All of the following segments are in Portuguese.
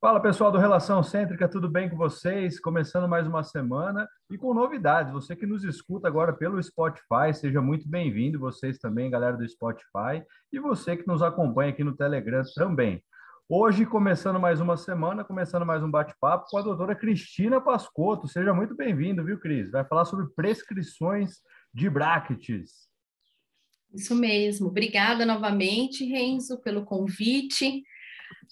Fala pessoal do Relação Cêntrica, tudo bem com vocês? Começando mais uma semana e com novidades. Você que nos escuta agora pelo Spotify, seja muito bem-vindo. Vocês também, galera do Spotify, e você que nos acompanha aqui no Telegram também. Hoje, começando mais uma semana, começando mais um bate-papo com a doutora Cristina Pascotto. Seja muito bem-vindo, viu, Cris? Vai falar sobre prescrições de brackets. Isso mesmo. Obrigada novamente, Renzo, pelo convite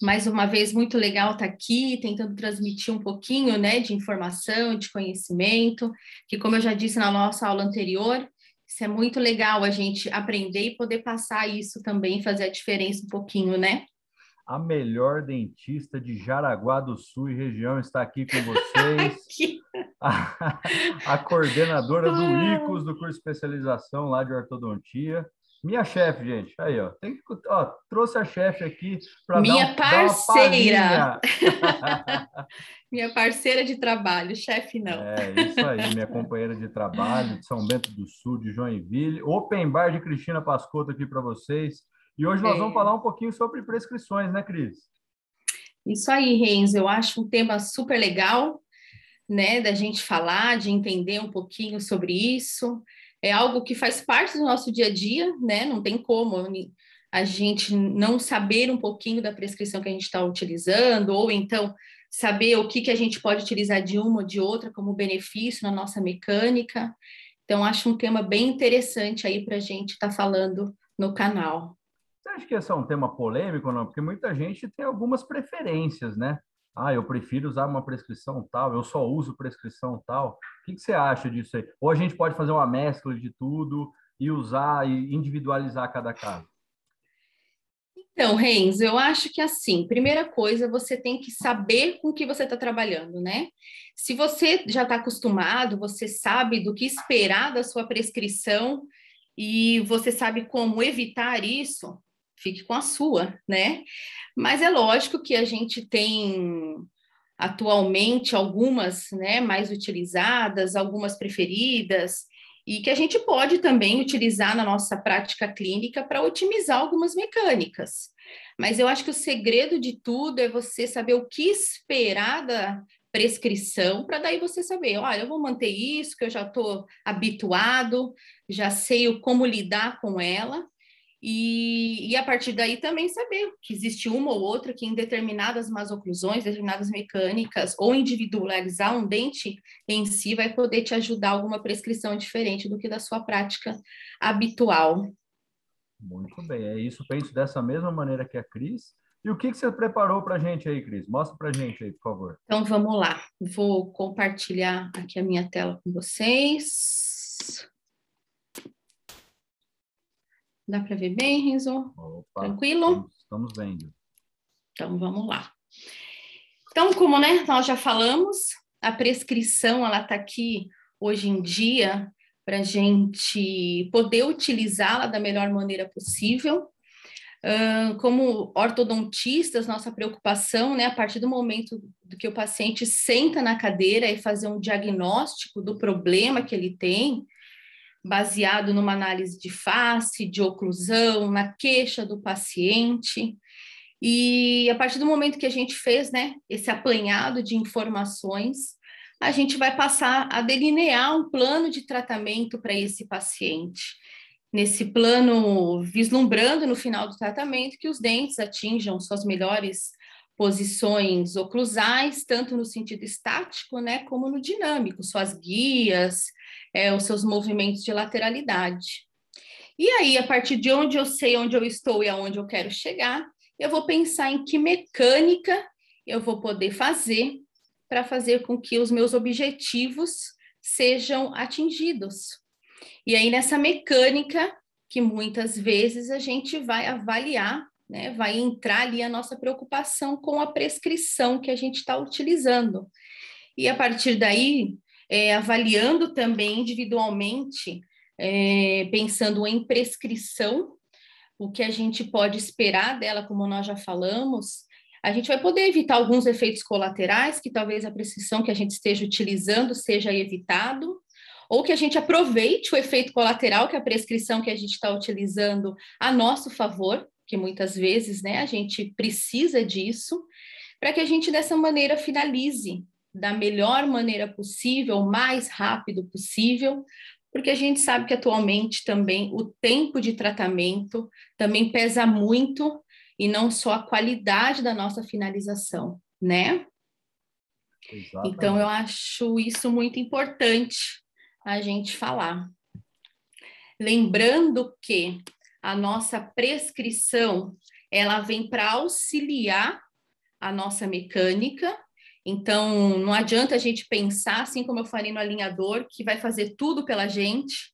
mais uma vez muito legal estar tá aqui, tentando transmitir um pouquinho, né, de informação, de conhecimento, que como eu já disse na nossa aula anterior, isso é muito legal a gente aprender e poder passar isso também, fazer a diferença um pouquinho, né? A melhor dentista de Jaraguá do Sul e região está aqui com vocês. a, a coordenadora do ah. ICOS, do curso de especialização lá de ortodontia, minha chefe, gente. Aí, ó. Tem que, ó trouxe a chefe aqui para Minha dar parceira. minha parceira de trabalho, chefe não. É, isso aí, minha companheira de trabalho de São Bento do Sul, de Joinville. Open Bar de Cristina Pascotto aqui para vocês. E hoje nós é. vamos falar um pouquinho sobre prescrições, né, Cris? Isso aí, Renzo. Eu acho um tema super legal, né, da gente falar, de entender um pouquinho sobre isso é algo que faz parte do nosso dia a dia, né? Não tem como a gente não saber um pouquinho da prescrição que a gente está utilizando, ou então saber o que, que a gente pode utilizar de uma ou de outra como benefício na nossa mecânica. Então, acho um tema bem interessante aí para a gente estar tá falando no canal. Você acha que esse é um tema polêmico, não? Porque muita gente tem algumas preferências, né? Ah, eu prefiro usar uma prescrição tal, eu só uso prescrição tal. O que, que você acha disso aí? Ou a gente pode fazer uma mescla de tudo e usar e individualizar cada caso? Então, Renzo, eu acho que assim, primeira coisa, você tem que saber com o que você está trabalhando, né? Se você já está acostumado, você sabe do que esperar da sua prescrição e você sabe como evitar isso, fique com a sua, né? Mas é lógico que a gente tem atualmente algumas, né, mais utilizadas, algumas preferidas, e que a gente pode também utilizar na nossa prática clínica para otimizar algumas mecânicas. Mas eu acho que o segredo de tudo é você saber o que esperar da prescrição, para daí você saber, olha, eu vou manter isso, que eu já estou habituado, já sei como lidar com ela, e, e, a partir daí também saber que existe uma ou outra que em determinadas masoclusões, determinadas mecânicas, ou individualizar um dente em si vai poder te ajudar alguma prescrição diferente do que da sua prática habitual. Muito bem, é isso. Penso dessa mesma maneira que a Cris. E o que, que você preparou para a gente aí, Cris? Mostra para a gente aí, por favor. Então, vamos lá. Vou compartilhar aqui a minha tela com vocês. Dá para ver bem, Renzo? Opa, Tranquilo? Estamos, vendo. Então, vamos lá. Então, como né, nós já falamos, a prescrição ela está aqui hoje em dia para a gente poder utilizá-la da melhor maneira possível. Uh, como ortodontistas, nossa preocupação, né, a partir do momento do que o paciente senta na cadeira e fazer um diagnóstico do problema que ele tem, baseado numa análise de face, de oclusão, na queixa do paciente. E a partir do momento que a gente fez né, esse apanhado de informações, a gente vai passar a delinear um plano de tratamento para esse paciente. Nesse plano, vislumbrando no final do tratamento que os dentes atinjam suas melhores posições oclusais, tanto no sentido estático, né, como no dinâmico, suas guias, é, os seus movimentos de lateralidade. E aí, a partir de onde eu sei onde eu estou e aonde eu quero chegar, eu vou pensar em que mecânica eu vou poder fazer para fazer com que os meus objetivos sejam atingidos. E aí, nessa mecânica, que muitas vezes a gente vai avaliar né, vai entrar ali a nossa preocupação com a prescrição que a gente está utilizando. E a partir daí, é, avaliando também individualmente, é, pensando em prescrição, o que a gente pode esperar dela, como nós já falamos, a gente vai poder evitar alguns efeitos colaterais que talvez a prescrição que a gente esteja utilizando seja evitado, ou que a gente aproveite o efeito colateral que a prescrição que a gente está utilizando a nosso favor, que muitas vezes né, a gente precisa disso. para que a gente dessa maneira finalize da melhor maneira possível, mais rápido possível, porque a gente sabe que atualmente também o tempo de tratamento também pesa muito e não só a qualidade da nossa finalização, né? Exatamente. Então eu acho isso muito importante a gente falar. Lembrando que a nossa prescrição ela vem para auxiliar a nossa mecânica. Então, não adianta a gente pensar, assim como eu falei no alinhador, que vai fazer tudo pela gente.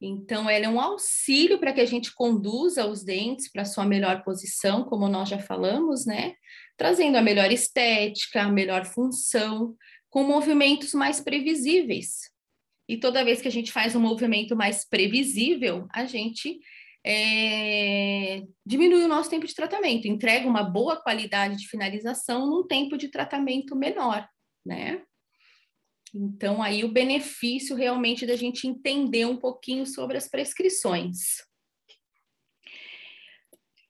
Então, ela é um auxílio para que a gente conduza os dentes para sua melhor posição, como nós já falamos, né? Trazendo a melhor estética, a melhor função, com movimentos mais previsíveis. E toda vez que a gente faz um movimento mais previsível, a gente é, diminui o nosso tempo de tratamento, entrega uma boa qualidade de finalização num tempo de tratamento menor, né? Então, aí o benefício realmente da gente entender um pouquinho sobre as prescrições.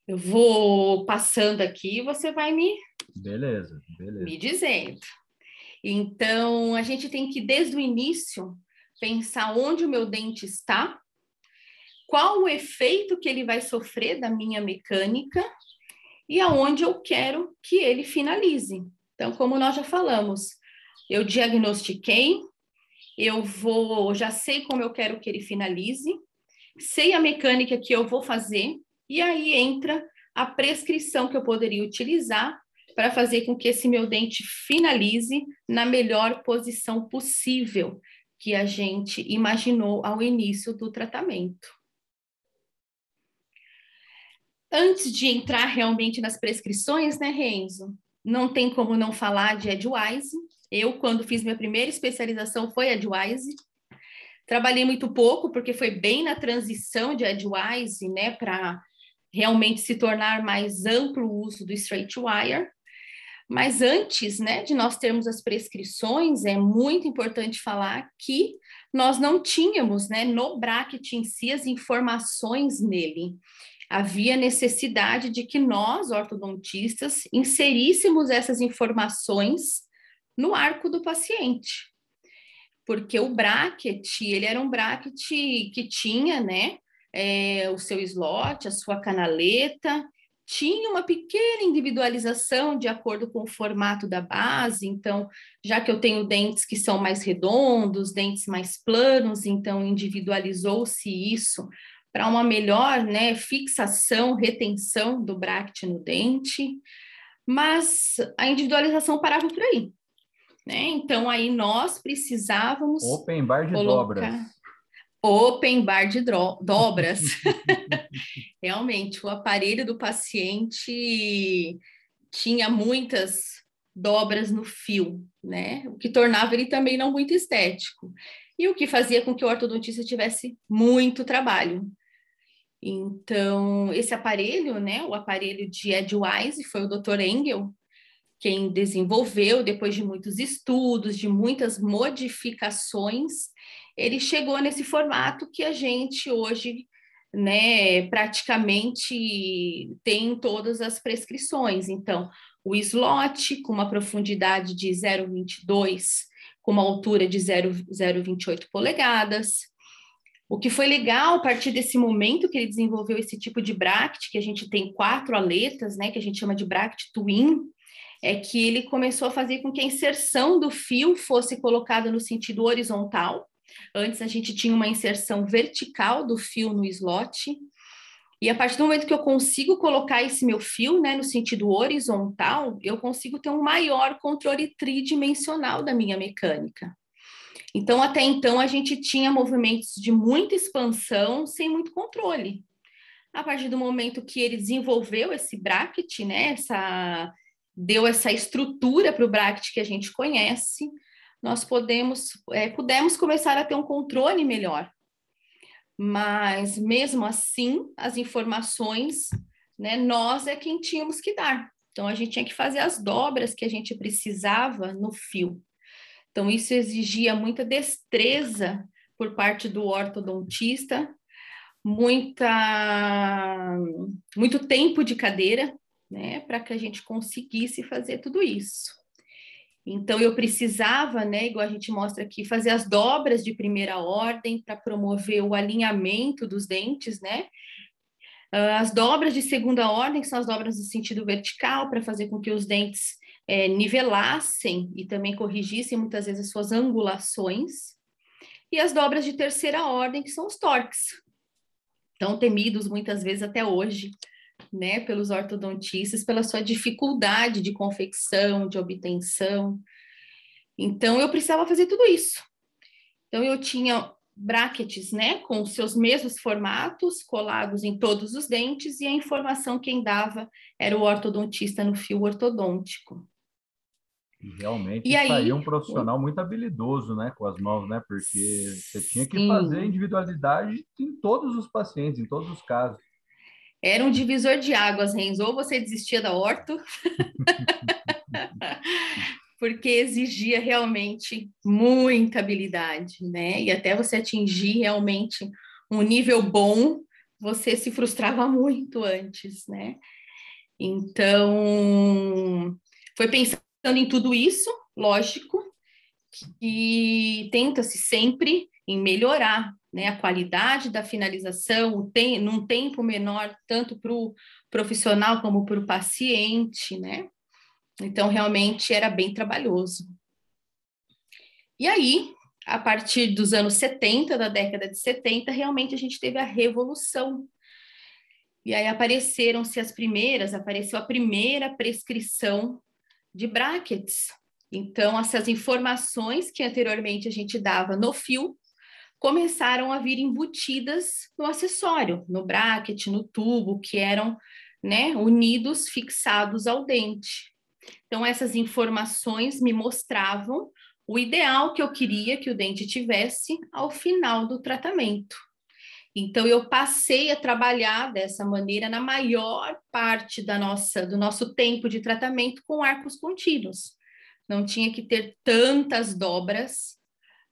Eu vou passando aqui, você vai me, beleza, beleza. me dizendo. Então, a gente tem que, desde o início, pensar onde o meu dente está, qual o efeito que ele vai sofrer da minha mecânica e aonde eu quero que ele finalize. Então, como nós já falamos, eu diagnostiquei, eu vou, já sei como eu quero que ele finalize, sei a mecânica que eu vou fazer, e aí entra a prescrição que eu poderia utilizar para fazer com que esse meu dente finalize na melhor posição possível que a gente imaginou ao início do tratamento. Antes de entrar realmente nas prescrições, né, Renzo? Não tem como não falar de Edwise. Eu, quando fiz minha primeira especialização, foi Edwise. Trabalhei muito pouco, porque foi bem na transição de Edwise, né, para realmente se tornar mais amplo o uso do Straight Wire. Mas antes, né, de nós termos as prescrições, é muito importante falar que nós não tínhamos, né, no bracket em si as informações nele havia necessidade de que nós, ortodontistas, inseríssemos essas informações no arco do paciente. Porque o bracket, ele era um bracket que tinha, né, é, o seu slot, a sua canaleta, tinha uma pequena individualização de acordo com o formato da base, então, já que eu tenho dentes que são mais redondos, dentes mais planos, então individualizou-se isso para uma melhor né, fixação, retenção do bract no dente, mas a individualização parava por aí. Né? Então, aí nós precisávamos. Open bar de colocar... dobras. Open bar de dobras. Realmente, o aparelho do paciente tinha muitas dobras no fio, né? O que tornava ele também não muito estético. E o que fazia com que o ortodontista tivesse muito trabalho. Então, esse aparelho, né, o aparelho de Edwise, foi o Dr. Engel quem desenvolveu, depois de muitos estudos, de muitas modificações, ele chegou nesse formato que a gente hoje, né, praticamente tem todas as prescrições. Então, o slot com uma profundidade de 0,22, com uma altura de 0,28 polegadas, o que foi legal a partir desse momento que ele desenvolveu esse tipo de bract, que a gente tem quatro aletas, né, que a gente chama de bract twin, é que ele começou a fazer com que a inserção do fio fosse colocada no sentido horizontal. Antes a gente tinha uma inserção vertical do fio no slot. E a partir do momento que eu consigo colocar esse meu fio né, no sentido horizontal, eu consigo ter um maior controle tridimensional da minha mecânica. Então, até então, a gente tinha movimentos de muita expansão sem muito controle. A partir do momento que ele desenvolveu esse bracket, né, essa, deu essa estrutura para o bracket que a gente conhece, nós podemos, é, pudemos começar a ter um controle melhor. Mas, mesmo assim, as informações, né, nós é quem tínhamos que dar. Então, a gente tinha que fazer as dobras que a gente precisava no fio. Então, isso exigia muita destreza por parte do ortodontista, muita, muito tempo de cadeira, né, para que a gente conseguisse fazer tudo isso. Então, eu precisava, né, igual a gente mostra aqui, fazer as dobras de primeira ordem para promover o alinhamento dos dentes, né? Ah, as dobras de segunda ordem, que são as dobras no sentido vertical, para fazer com que os dentes é, nivelassem e também corrigissem muitas vezes as suas angulações. E as dobras de terceira ordem, que são os torques, tão temidos muitas vezes até hoje, né, pelos ortodontistas, pela sua dificuldade de confecção, de obtenção. Então, eu precisava fazer tudo isso. Então, eu tinha brackets, né, com seus mesmos formatos, colados em todos os dentes, e a informação quem dava era o ortodontista no fio ortodôntico. Realmente e aí, um profissional muito habilidoso, né, com as mãos, né, porque você tinha que sim. fazer individualidade em todos os pacientes, em todos os casos. Era um divisor de águas, Renzo. Ou você desistia da orto, porque exigia realmente muita habilidade, né? E até você atingir realmente um nível bom, você se frustrava muito antes, né? Então, foi pensando em tudo isso, lógico, que tenta-se sempre em melhorar né, a qualidade da finalização, tem, num tempo menor, tanto para o profissional como para o paciente, né? Então, realmente era bem trabalhoso. E aí, a partir dos anos 70, da década de 70, realmente a gente teve a revolução. E aí apareceram-se as primeiras, apareceu a primeira prescrição de brackets. Então, essas informações que anteriormente a gente dava no fio, começaram a vir embutidas no acessório, no bracket, no tubo, que eram né, unidos, fixados ao dente. Então, essas informações me mostravam o ideal que eu queria que o dente tivesse ao final do tratamento. Então, eu passei a trabalhar dessa maneira na maior parte da nossa, do nosso tempo de tratamento com arcos contínuos. Não tinha que ter tantas dobras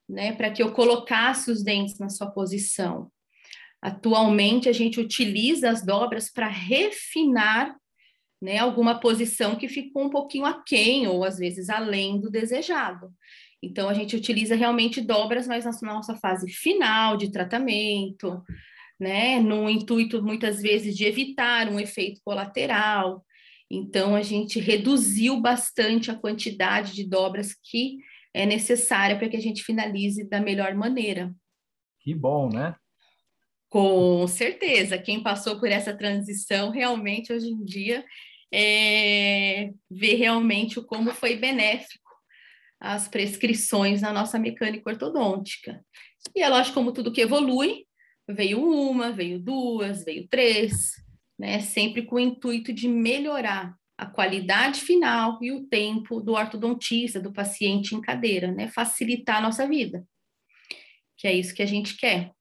né, para que eu colocasse os dentes na sua posição. Atualmente, a gente utiliza as dobras para refinar né, alguma posição que ficou um pouquinho aquém ou às vezes além do desejado. Então, a gente utiliza realmente dobras, mas na nossa fase final de tratamento, né, no intuito muitas vezes de evitar um efeito colateral. Então, a gente reduziu bastante a quantidade de dobras que é necessária para que a gente finalize da melhor maneira. Que bom, né? Com certeza. Quem passou por essa transição realmente hoje em dia é, vê realmente como foi benéfico as prescrições na nossa mecânica ortodôntica. E é lógico, como tudo que evolui, veio uma, veio duas, veio três, né? Sempre com o intuito de melhorar a qualidade final e o tempo do ortodontista, do paciente em cadeira, né? Facilitar a nossa vida, que é isso que a gente quer.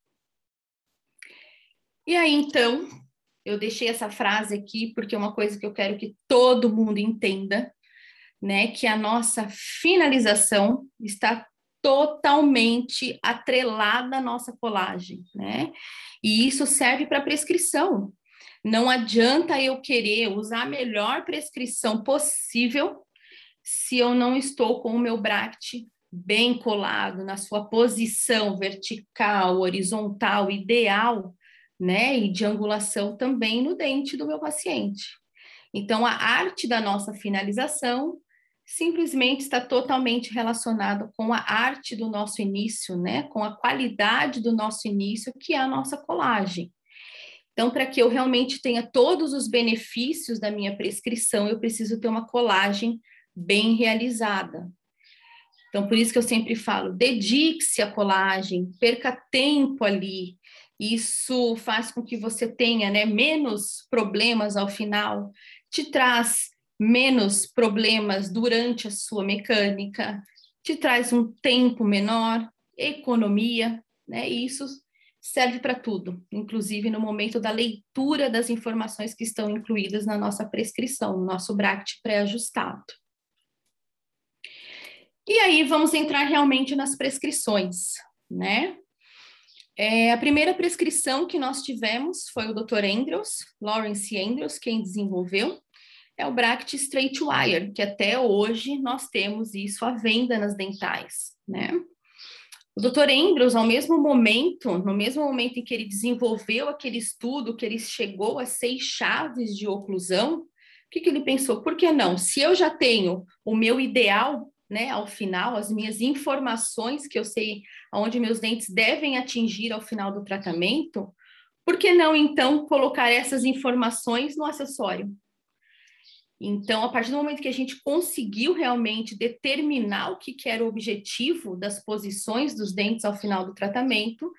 E aí, então, eu deixei essa frase aqui porque é uma coisa que eu quero que todo mundo entenda, né? Que a nossa finalização está totalmente atrelada à nossa colagem, né? E isso serve para prescrição. Não adianta eu querer usar a melhor prescrição possível se eu não estou com o meu bract bem colado na sua posição vertical, horizontal, ideal, né? E de angulação também no dente do meu paciente. Então, a arte da nossa finalização simplesmente está totalmente relacionada com a arte do nosso início, né? Com a qualidade do nosso início, que é a nossa colagem. Então, para que eu realmente tenha todos os benefícios da minha prescrição, eu preciso ter uma colagem bem realizada. Então, por isso que eu sempre falo, dedique-se à colagem, perca tempo ali. Isso faz com que você tenha né, menos problemas ao final, te traz menos problemas durante a sua mecânica, te traz um tempo menor, economia, né? E isso serve para tudo, inclusive no momento da leitura das informações que estão incluídas na nossa prescrição, no nosso BRACT pré-ajustado. E aí vamos entrar realmente nas prescrições, né? É, a primeira prescrição que nós tivemos foi o Dr. Andrews, Lawrence Andrews, quem desenvolveu. É o Bract Straight Wire, que até hoje nós temos isso à venda nas dentais, né? O Dr. Embros, ao mesmo momento, no mesmo momento em que ele desenvolveu aquele estudo, que ele chegou a seis chaves de oclusão, o que, que ele pensou? Por que não? Se eu já tenho o meu ideal, né, ao final, as minhas informações que eu sei aonde meus dentes devem atingir ao final do tratamento, por que não então colocar essas informações no acessório? Então, a partir do momento que a gente conseguiu realmente determinar o que, que era o objetivo das posições dos dentes ao final do tratamento,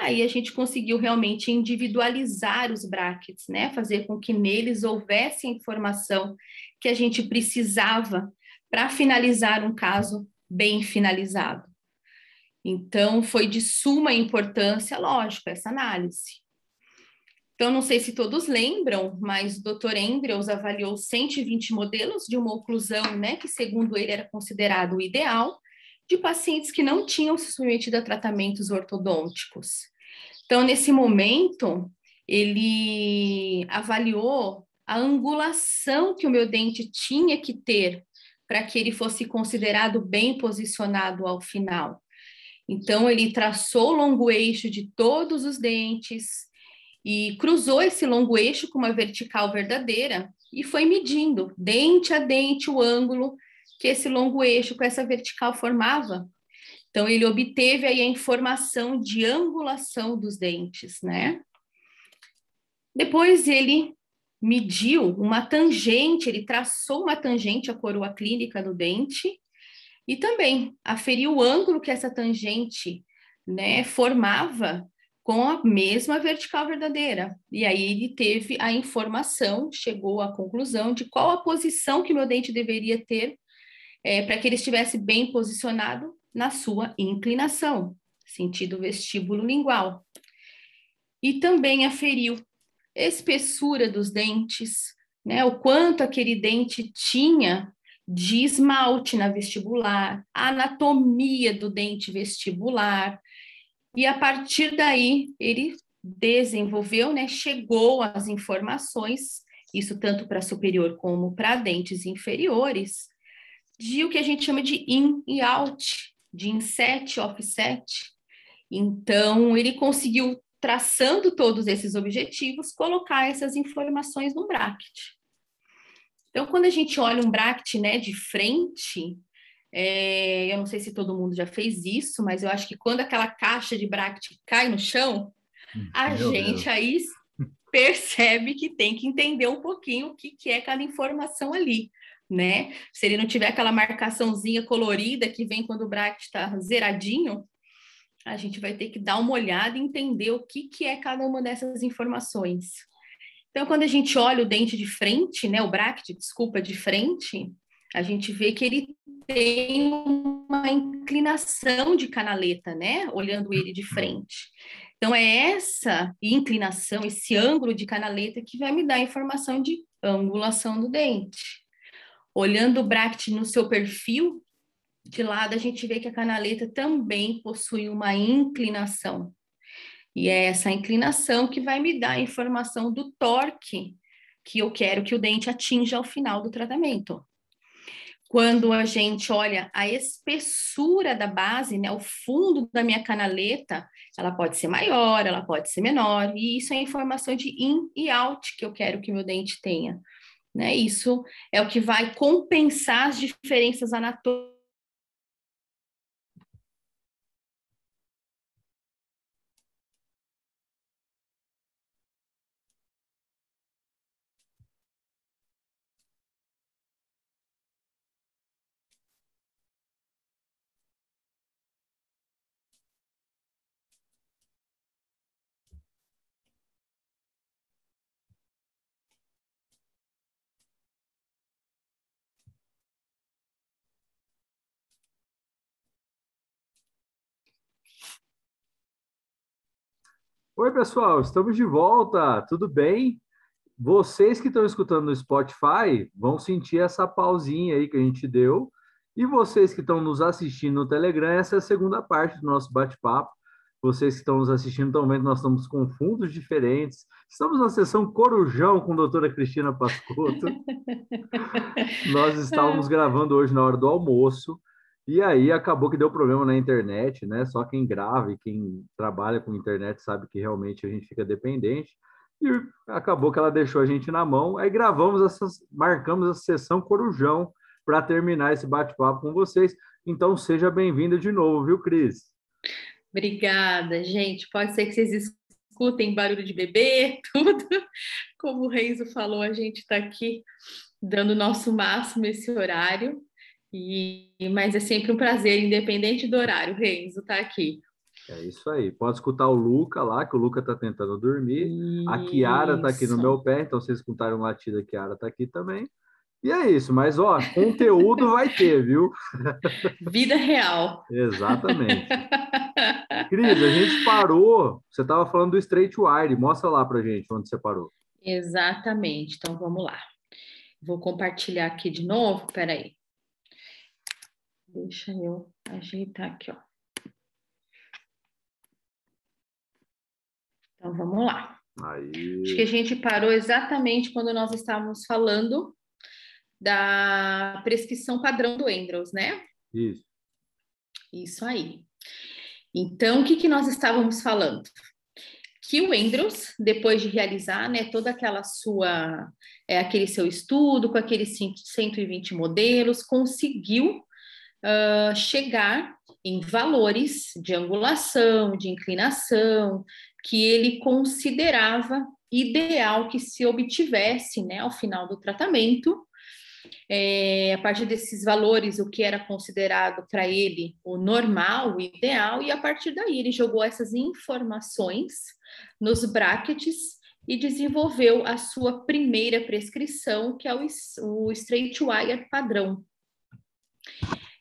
aí a gente conseguiu realmente individualizar os brackets, né? Fazer com que neles houvesse a informação que a gente precisava para finalizar um caso bem finalizado. Então, foi de suma importância, lógico, essa análise. Então, não sei se todos lembram, mas o Dr. Andrews avaliou 120 modelos de uma oclusão, né, que segundo ele era considerado o ideal, de pacientes que não tinham se submetido a tratamentos ortodônticos. Então, nesse momento, ele avaliou a angulação que o meu dente tinha que ter para que ele fosse considerado bem posicionado ao final. Então, ele traçou o longo eixo de todos os dentes, e cruzou esse longo eixo com uma vertical verdadeira e foi medindo dente a dente o ângulo que esse longo eixo com essa vertical formava. Então ele obteve aí a informação de angulação dos dentes, né? Depois ele mediu uma tangente, ele traçou uma tangente à coroa clínica do dente e também aferiu o ângulo que essa tangente, né, formava com a mesma vertical verdadeira. E aí ele teve a informação, chegou à conclusão de qual a posição que meu dente deveria ter é, para que ele estivesse bem posicionado na sua inclinação, sentido vestíbulo lingual. E também aferiu espessura dos dentes, né, o quanto aquele dente tinha de esmalte na vestibular, anatomia do dente vestibular, e a partir daí ele desenvolveu, né, chegou às informações, isso tanto para superior como para dentes inferiores, de o que a gente chama de in e out, de inset, offset. Então, ele conseguiu, traçando todos esses objetivos, colocar essas informações no bracket. Então, quando a gente olha um bracket né, de frente, é, eu não sei se todo mundo já fez isso, mas eu acho que quando aquela caixa de bracket cai no chão, a Meu gente Deus. aí percebe que tem que entender um pouquinho o que, que é cada informação ali, né? Se ele não tiver aquela marcaçãozinha colorida que vem quando o bracket está zeradinho, a gente vai ter que dar uma olhada e entender o que, que é cada uma dessas informações. Então, quando a gente olha o dente de frente, né, o bracket, desculpa, de frente, a gente vê que ele tem uma inclinação de canaleta, né? Olhando ele de frente. Então, é essa inclinação, esse ângulo de canaleta que vai me dar a informação de angulação do dente. Olhando o bract no seu perfil, de lado a gente vê que a canaleta também possui uma inclinação. E é essa inclinação que vai me dar a informação do torque que eu quero que o dente atinja ao final do tratamento quando a gente olha a espessura da base, né, o fundo da minha canaleta, ela pode ser maior, ela pode ser menor, e isso é informação de in e out que eu quero que meu dente tenha. Né? Isso é o que vai compensar as diferenças anatômicas Oi, pessoal, estamos de volta, tudo bem? Vocês que estão escutando no Spotify vão sentir essa pausinha aí que a gente deu, e vocês que estão nos assistindo no Telegram, essa é a segunda parte do nosso bate-papo Vocês que estão nos assistindo estão vendo que nós estamos com fundos diferentes. Estamos na sessão Corujão com a doutora Cristina Pascotto. nós estávamos gravando hoje na hora do almoço. E aí acabou que deu problema na internet, né? Só quem grava e quem trabalha com internet sabe que realmente a gente fica dependente. E acabou que ela deixou a gente na mão. Aí gravamos essas, marcamos a sessão Corujão para terminar esse bate-papo com vocês. Então seja bem-vinda de novo, viu, Cris? Obrigada, gente. Pode ser que vocês escutem barulho de bebê, tudo. Como o Renzo falou, a gente está aqui dando o nosso máximo esse horário. E, mas é sempre um prazer, independente do horário, Renzo tá aqui. É isso aí. Pode escutar o Luca lá, que o Luca tá tentando dormir. Isso. A Kiara tá aqui no meu pé, então vocês escutaram um latido, a Kiara tá aqui também. E é isso, mas ó, conteúdo vai ter, viu? Vida real. Exatamente. Cris, a gente parou. Você estava falando do Straight Wire. Mostra lá pra gente onde você parou. Exatamente. Então vamos lá. Vou compartilhar aqui de novo. Peraí. Deixa eu ajeitar aqui, ó. Então, vamos lá. Aí. Acho que a gente parou exatamente quando nós estávamos falando da prescrição padrão do Endros, né? Isso. Isso aí. Então, o que, que nós estávamos falando? Que o Endros, depois de realizar né, toda aquela sua, é, aquele seu estudo com aqueles 120 modelos, conseguiu uh, chegar em valores de angulação, de inclinação, que ele considerava ideal que se obtivesse né, ao final do tratamento. É, a partir desses valores, o que era considerado para ele o normal, o ideal, e a partir daí ele jogou essas informações nos brackets e desenvolveu a sua primeira prescrição, que é o, o Straight Wire padrão.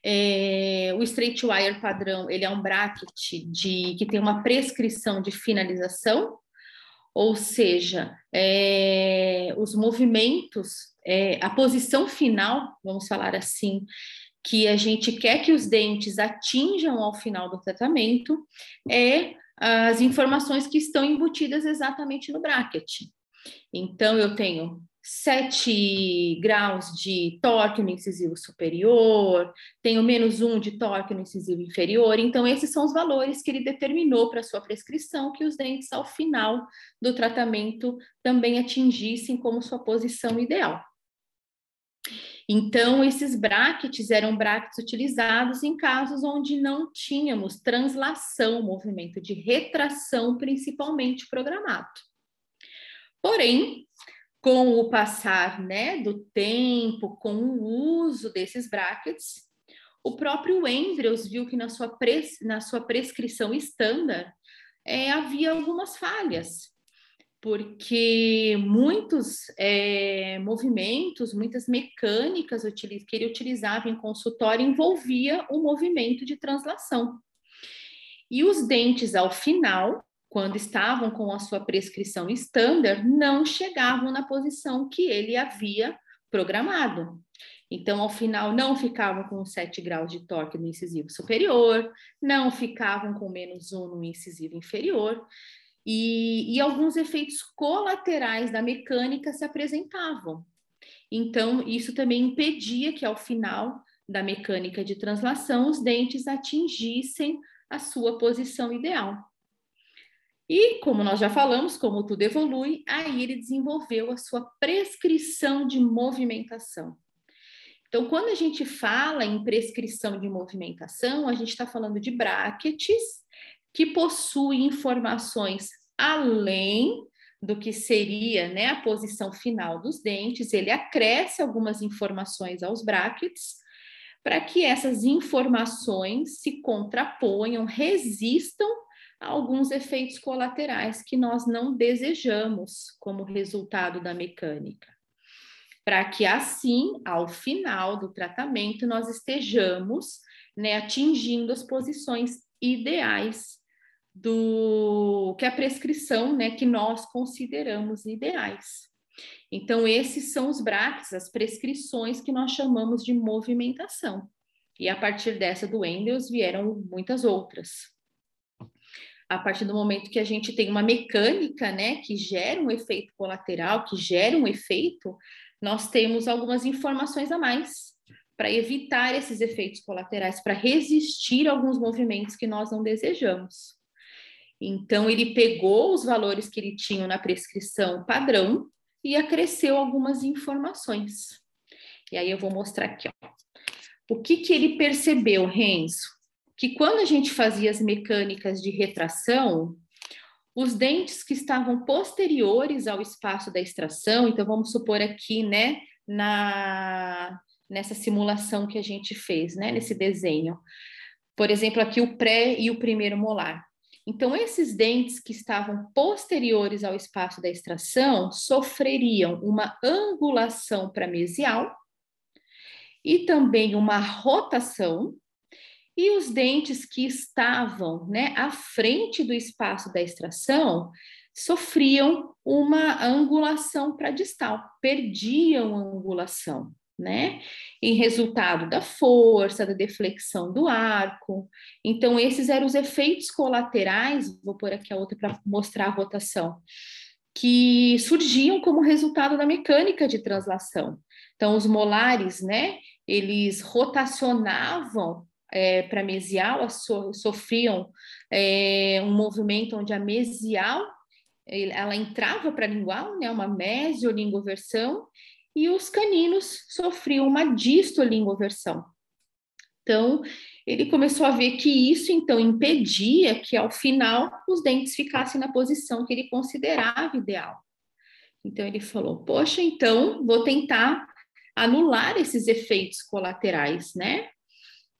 É, o straight wire padrão ele é um bracket de, que tem uma prescrição de finalização, ou seja, é, os movimentos, é, a posição final, vamos falar assim, que a gente quer que os dentes atinjam ao final do tratamento, é as informações que estão embutidas exatamente no bracket. Então, eu tenho 7 graus de torque no incisivo superior, tenho menos 1 de torque no incisivo inferior. Então, esses são os valores que ele determinou para sua prescrição, que os dentes, ao final do tratamento, também atingissem como sua posição ideal. Então, esses brackets eram brackets utilizados em casos onde não tínhamos translação, movimento de retração, principalmente programado. Porém, com o passar né, do tempo, com o uso desses brackets, o próprio Andrews viu que na sua, pres, na sua prescrição estándar é, havia algumas falhas, porque muitos é, movimentos, muitas mecânicas que ele utilizava em consultório envolvia o movimento de translação. E os dentes, ao final, quando estavam com a sua prescrição estándar, não chegavam na posição que ele havia programado. Então, ao final, não ficavam com 7 graus de torque no incisivo superior, não ficavam com menos 1 no incisivo inferior, e, e alguns efeitos colaterais da mecânica se apresentavam. Então, isso também impedia que, ao final da mecânica de translação, os dentes atingissem a sua posição ideal. E, como nós já falamos, como tudo evolui, aí ele desenvolveu a sua prescrição de movimentação. Então, quando a gente fala em prescrição de movimentação, a gente está falando de brackets que possuem informações além do que seria né, a posição final dos dentes, ele acresce algumas informações aos brackets para que essas informações se contraponham, resistam alguns efeitos colaterais que nós não desejamos como resultado da mecânica. Para que assim, ao final do tratamento, nós estejamos né, atingindo as posições ideais do que a prescrição, né, que nós consideramos ideais. Então, esses são os brackets, as prescrições que nós chamamos de movimentação. E a partir dessa do Endels vieram muitas outras. A partir do momento que a gente tem uma mecânica, né, que gera um efeito colateral, que gera um efeito, nós temos algumas informações a mais para evitar esses efeitos colaterais, para resistir a alguns movimentos que nós não desejamos. Então, ele pegou os valores que ele tinha na prescrição padrão e acresceu algumas informações. E aí eu vou mostrar aqui, ó. O que, que ele percebeu, Renzo? Que quando a gente fazia as mecânicas de retração, os dentes que estavam posteriores ao espaço da extração, então vamos supor aqui, né, na nessa simulação que a gente fez, né, nesse desenho. Por exemplo, aqui o pré e o primeiro molar. Então, esses dentes que estavam posteriores ao espaço da extração sofreriam uma angulação para mesial e também uma rotação, e os dentes que estavam né, à frente do espaço da extração sofriam uma angulação para distal, perdiam a angulação, né? Em resultado da força, da deflexão do arco. Então, esses eram os efeitos colaterais, vou pôr aqui a outra para mostrar a rotação, que surgiam como resultado da mecânica de translação. Então, os molares, né, eles rotacionavam é, para mesial, so, sofriam é, um movimento onde a mesial ela entrava para lingual, né, uma mesiolingoversão, e os caninos sofriam uma distolingoversão. Então, ele começou a ver que isso, então, impedia que, ao final, os dentes ficassem na posição que ele considerava ideal. Então, ele falou: Poxa, então, vou tentar anular esses efeitos colaterais, né?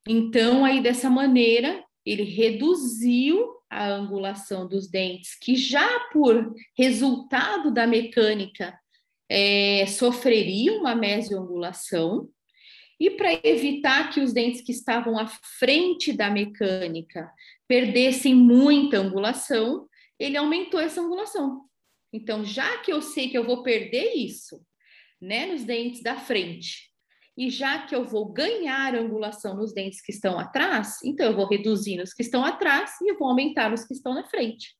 Então, aí dessa maneira, ele reduziu a angulação dos dentes, que já por resultado da mecânica é, sofreriam uma mesioangulação, e para evitar que os dentes que estavam à frente da mecânica perdessem muita angulação, ele aumentou essa angulação. Então, já que eu sei que eu vou perder isso, né, nos dentes da frente. E já que eu vou ganhar angulação nos dentes que estão atrás, então eu vou reduzir nos que estão atrás e eu vou aumentar nos que estão na frente.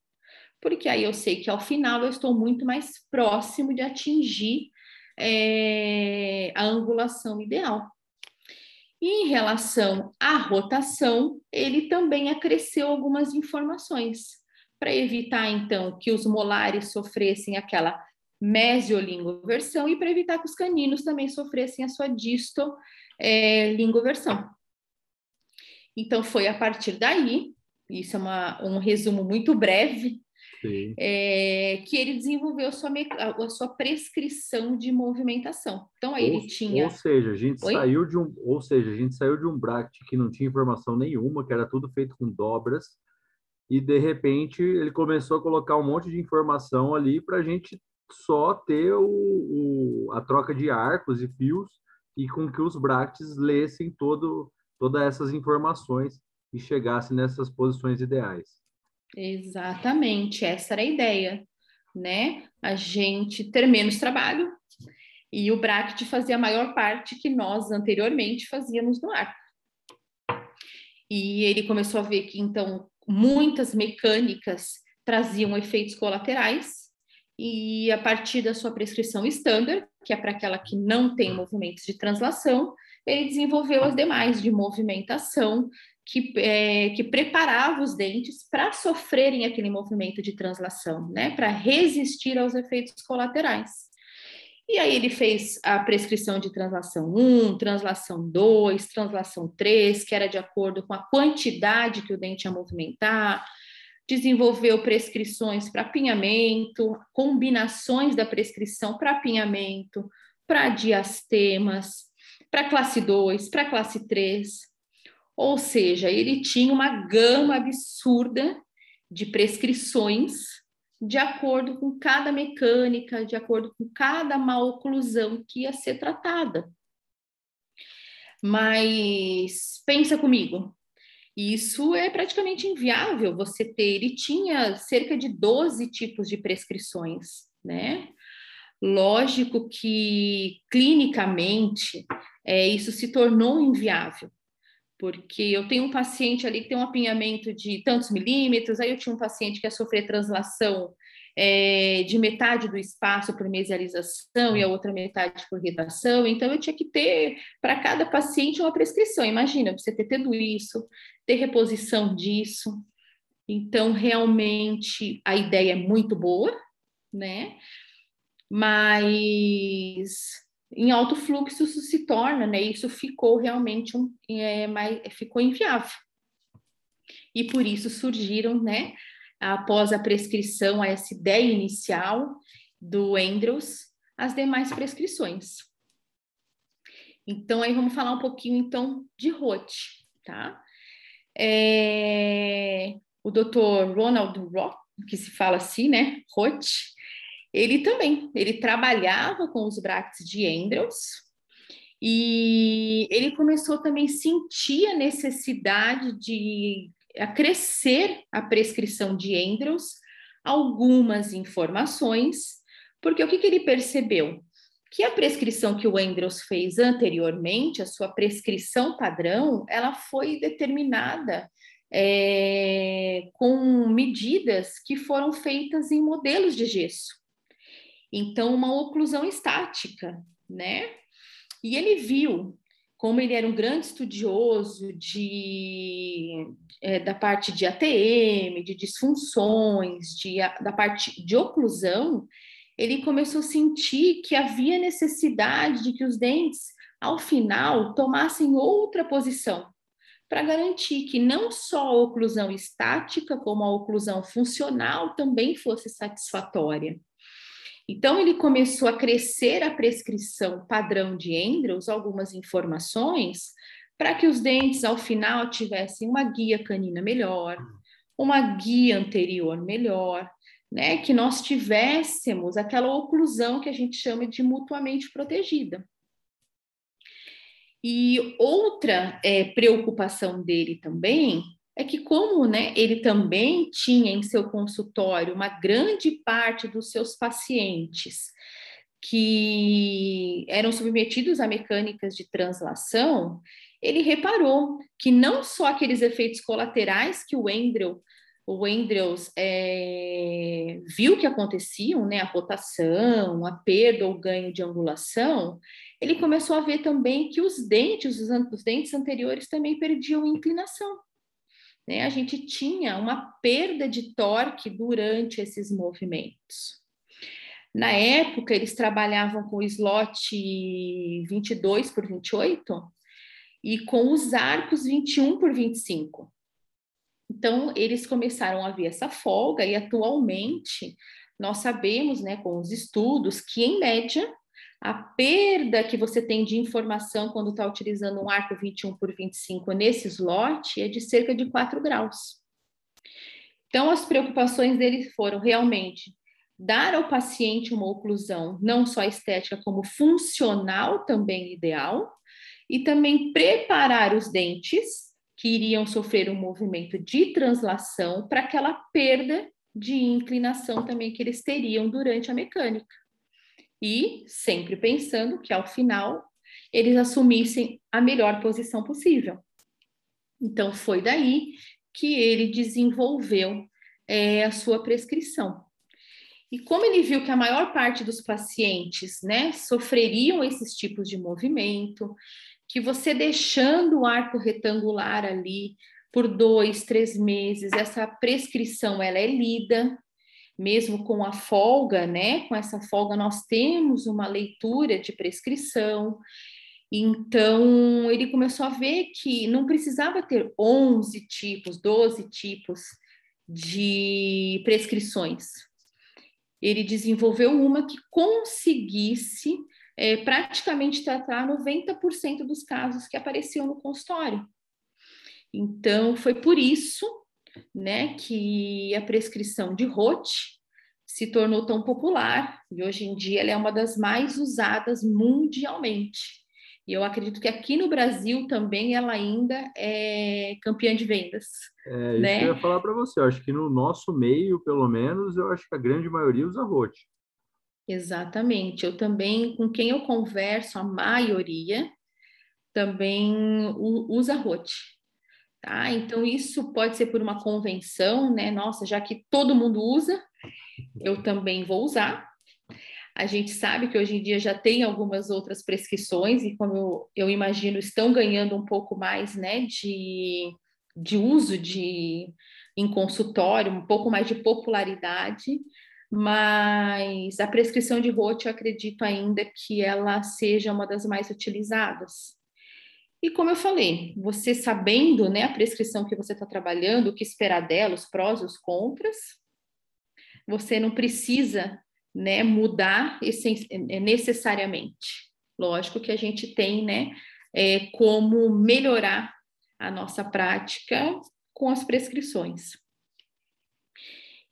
Porque aí eu sei que ao final eu estou muito mais próximo de atingir é, a angulação ideal. E em relação à rotação, ele também acresceu algumas informações para evitar então que os molares sofressem aquela mesiolingoversão e para evitar que os caninos também sofressem a sua distolingoversão. É, então, foi a partir daí, isso é uma, um resumo muito breve, é, que ele desenvolveu a sua, a sua prescrição de movimentação. Então, aí ou, ele tinha... Ou seja, a gente Oi? saiu de um, ou seja, a gente saiu de um bracket que não tinha informação nenhuma, que era tudo feito com dobras, e de repente ele começou a colocar um monte de informação ali para a gente só ter o, o, a troca de arcos e fios e com que os brackets lessem todo, todas essas informações e chegassem nessas posições ideais. Exatamente, essa era a ideia, né? A gente ter menos trabalho e o bracket fazia a maior parte que nós anteriormente fazíamos no arco. E ele começou a ver que então muitas mecânicas traziam efeitos colaterais e a partir da sua prescrição standard, que é para aquela que não tem movimentos de translação, ele desenvolveu as demais de movimentação, que, é, que preparava os dentes para sofrerem aquele movimento de translação, né, para resistir aos efeitos colaterais. E aí ele fez a prescrição de translação 1, translação 2, translação 3, que era de acordo com a quantidade que o dente ia movimentar, desenvolveu prescrições para apinhamento, combinações da prescrição para apinhamento, para diastemas, para classe 2, para classe 3. Ou seja, ele tinha uma gama absurda de prescrições de acordo com cada mecânica, de acordo com cada maloclusão que ia ser tratada. Mas pensa comigo, isso é praticamente inviável você ter. Ele tinha cerca de 12 tipos de prescrições, né? Lógico que clinicamente é, isso se tornou inviável, porque eu tenho um paciente ali que tem um apinhamento de tantos milímetros, aí eu tinha um paciente que ia sofrer translação é, de metade do espaço por mesialização e a outra metade por redação, então eu tinha que ter para cada paciente uma prescrição. Imagina, você ter tudo isso, ter reposição disso. Então, realmente, a ideia é muito boa, né? Mas em alto fluxo isso se torna, né? Isso ficou realmente um, é, mais, ficou inviável. E por isso surgiram, né? Após a prescrição, a essa ideia inicial do Andrews, as demais prescrições. Então, aí vamos falar um pouquinho, então, de ROT, tá? É, o Dr. Ronald Roth, que se fala assim, né? Roth, ele também, ele trabalhava com os bracts de Andrews e ele começou também a sentir a necessidade de acrescer a prescrição de Andrews algumas informações, porque o que, que ele percebeu? Que a prescrição que o Andrews fez anteriormente, a sua prescrição padrão, ela foi determinada é, com medidas que foram feitas em modelos de gesso. Então, uma oclusão estática, né? E ele viu como ele era um grande estudioso de, é, da parte de ATM, de disfunções, de, da parte de oclusão, ele começou a sentir que havia necessidade de que os dentes, ao final, tomassem outra posição, para garantir que não só a oclusão estática, como a oclusão funcional também fosse satisfatória. Então, ele começou a crescer a prescrição padrão de Andrews, algumas informações, para que os dentes, ao final, tivessem uma guia canina melhor, uma guia anterior melhor, né? Que nós tivéssemos aquela oclusão que a gente chama de mutuamente protegida. E outra é, preocupação dele também é que como né, ele também tinha em seu consultório uma grande parte dos seus pacientes que eram submetidos a mecânicas de translação, ele reparou que não só aqueles efeitos colaterais que o Wendell o Andrews é, viu que aconteciam, né, a rotação, a perda ou ganho de angulação, ele começou a ver também que os dentes, os, os dentes anteriores também perdiam inclinação né, a gente tinha uma perda de torque durante esses movimentos. Na época, eles trabalhavam com o slot 22 por 28 e com os arcos 21 por 25. Então, eles começaram a ver essa folga e atualmente nós sabemos, né, com os estudos, que em média a perda que você tem de informação quando está utilizando um arco 21 por 25 nesse slot é de cerca de 4 graus. Então, as preocupações dele foram realmente dar ao paciente uma oclusão, não só estética, como funcional também ideal, e também preparar os dentes que iriam sofrer um movimento de translação para aquela perda de inclinação também que eles teriam durante a mecânica e sempre pensando que ao final eles assumissem a melhor posição possível. Então foi daí que ele desenvolveu é, a sua prescrição. E como ele viu que a maior parte dos pacientes, né, sofreriam esses tipos de movimento, que você deixando o arco retangular ali por dois, três meses, essa prescrição ela é lida, mesmo com a folga, né? Com essa folga, nós temos uma leitura de prescrição. Então, ele começou a ver que não precisava ter 11 tipos, 12 tipos de prescrições. Ele desenvolveu uma que conseguisse é, praticamente tratar 90% dos casos que apareciam no consultório. Então, foi por isso né, que a prescrição de Rote se tornou tão popular e hoje em dia ela é uma das mais usadas mundialmente. E eu acredito que aqui no Brasil também ela ainda é campeã de vendas. É, isso né? que eu ia falar para você. Eu acho que no nosso meio, pelo menos, eu acho que a grande maioria usa Rote. Exatamente. Eu também, com quem eu converso, a maioria também usa rote. Tá? Então, isso pode ser por uma convenção, né? Nossa, já que todo mundo usa, eu também vou usar. A gente sabe que hoje em dia já tem algumas outras prescrições, e como eu, eu imagino, estão ganhando um pouco mais né, de, de uso de, em consultório, um pouco mais de popularidade, mas a prescrição de rote, eu acredito ainda que ela seja uma das mais utilizadas. E como eu falei, você sabendo né, a prescrição que você está trabalhando, o que esperar dela, os prós e os contras, você não precisa né, mudar é, necessariamente. Lógico que a gente tem né, é, como melhorar a nossa prática com as prescrições.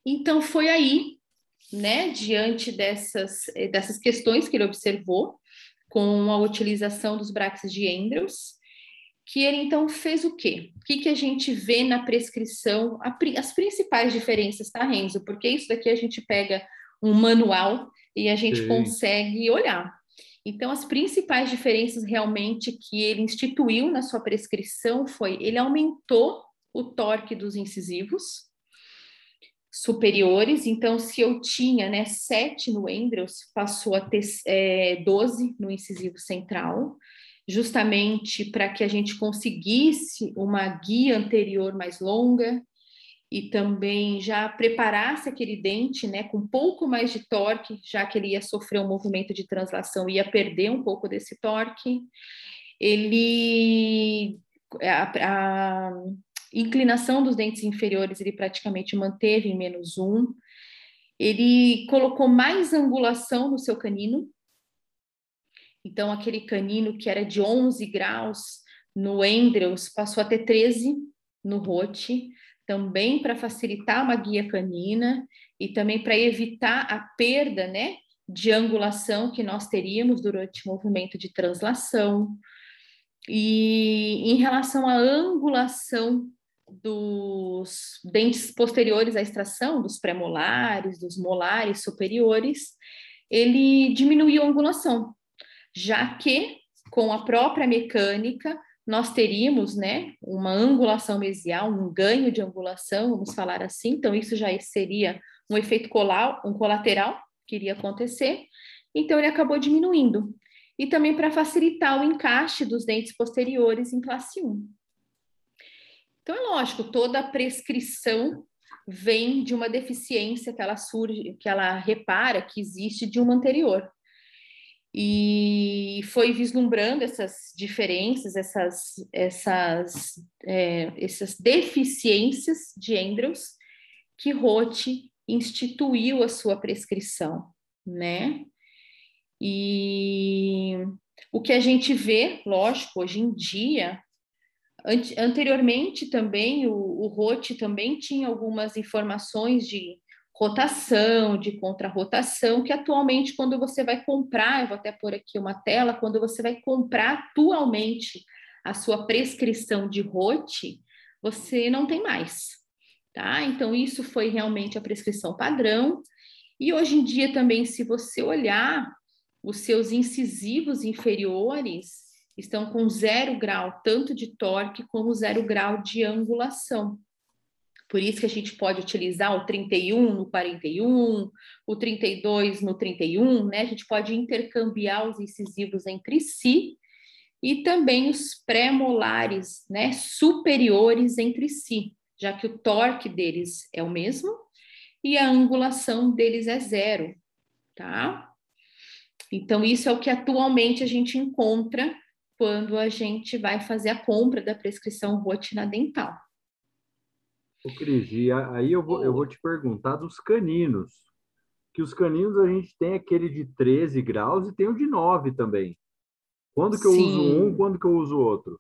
Então, foi aí, né, diante dessas, dessas questões que ele observou, com a utilização dos Braxis de Andrews, que ele então fez o quê? O que, que a gente vê na prescrição, as principais diferenças, tá, Renzo? Porque isso daqui a gente pega um manual e a gente Sim. consegue olhar. Então, as principais diferenças realmente que ele instituiu na sua prescrição foi ele aumentou o torque dos incisivos superiores. Então, se eu tinha né, 7 no Andrews, passou a ter é, 12 no incisivo central justamente para que a gente conseguisse uma guia anterior mais longa e também já preparasse aquele dente, né, com um pouco mais de torque, já que ele ia sofrer um movimento de translação, ia perder um pouco desse torque. Ele a, a inclinação dos dentes inferiores ele praticamente manteve em menos um. Ele colocou mais angulação no seu canino, então, aquele canino que era de 11 graus no Endreus passou a ter 13 no Rote, também para facilitar uma guia canina e também para evitar a perda né, de angulação que nós teríamos durante o movimento de translação. E em relação à angulação dos dentes posteriores à extração, dos pré-molares, dos molares superiores, ele diminuiu a angulação, já que com a própria mecânica nós teríamos, né, uma angulação mesial, um ganho de angulação, vamos falar assim. Então isso já seria um efeito colar, um colateral que iria acontecer. Então ele acabou diminuindo. E também para facilitar o encaixe dos dentes posteriores em classe 1. Então é lógico, toda prescrição vem de uma deficiência que ela surge, que ela repara que existe de uma anterior e foi vislumbrando essas diferenças, essas, essas, é, essas deficiências de Andrews que Roth instituiu a sua prescrição, né? E o que a gente vê, lógico, hoje em dia, anteriormente também o, o Roth também tinha algumas informações de rotação, de contrarrotação, que atualmente, quando você vai comprar, eu vou até pôr aqui uma tela, quando você vai comprar atualmente a sua prescrição de ROTE, você não tem mais, tá? Então, isso foi realmente a prescrição padrão. E hoje em dia também, se você olhar, os seus incisivos inferiores estão com zero grau, tanto de torque como zero grau de angulação. Por isso que a gente pode utilizar o 31 no 41, o 32 no 31, né? A gente pode intercambiar os incisivos entre si e também os pré-molares, né, superiores entre si, já que o torque deles é o mesmo e a angulação deles é zero, tá? Então, isso é o que atualmente a gente encontra quando a gente vai fazer a compra da prescrição rotina dental. Ô, Cris, e aí eu vou, eu vou te perguntar dos caninos. Que os caninos a gente tem aquele de 13 graus e tem o de 9 também. Quando que eu Sim. uso um, quando que eu uso outro?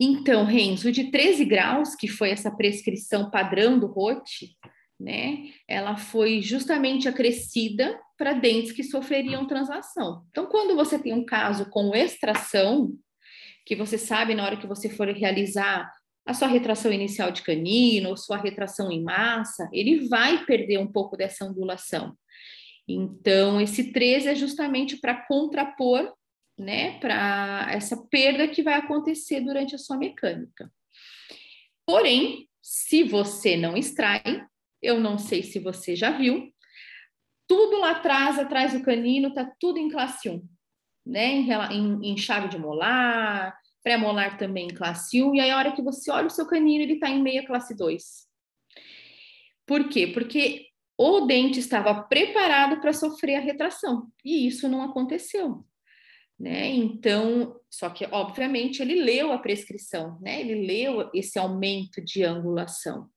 Então, Renzo, o de 13 graus, que foi essa prescrição padrão do Rote, né? Ela foi justamente acrescida para dentes que sofreriam translação. Então, quando você tem um caso com extração, que você sabe na hora que você for realizar a sua retração inicial de canino, sua retração em massa, ele vai perder um pouco dessa angulação. Então, esse 13 é justamente para contrapor né, para essa perda que vai acontecer durante a sua mecânica. Porém, se você não extrai, eu não sei se você já viu, tudo lá atrás, atrás do canino, tá tudo em classe 1, né? Em, em, em chave de molar, pré-molar também em classe 1, e aí a hora que você olha o seu canino, ele está em meia classe 2. Por quê? Porque o dente estava preparado para sofrer a retração, e isso não aconteceu. Né? Então, só que obviamente ele leu a prescrição, né? Ele leu esse aumento de angulação.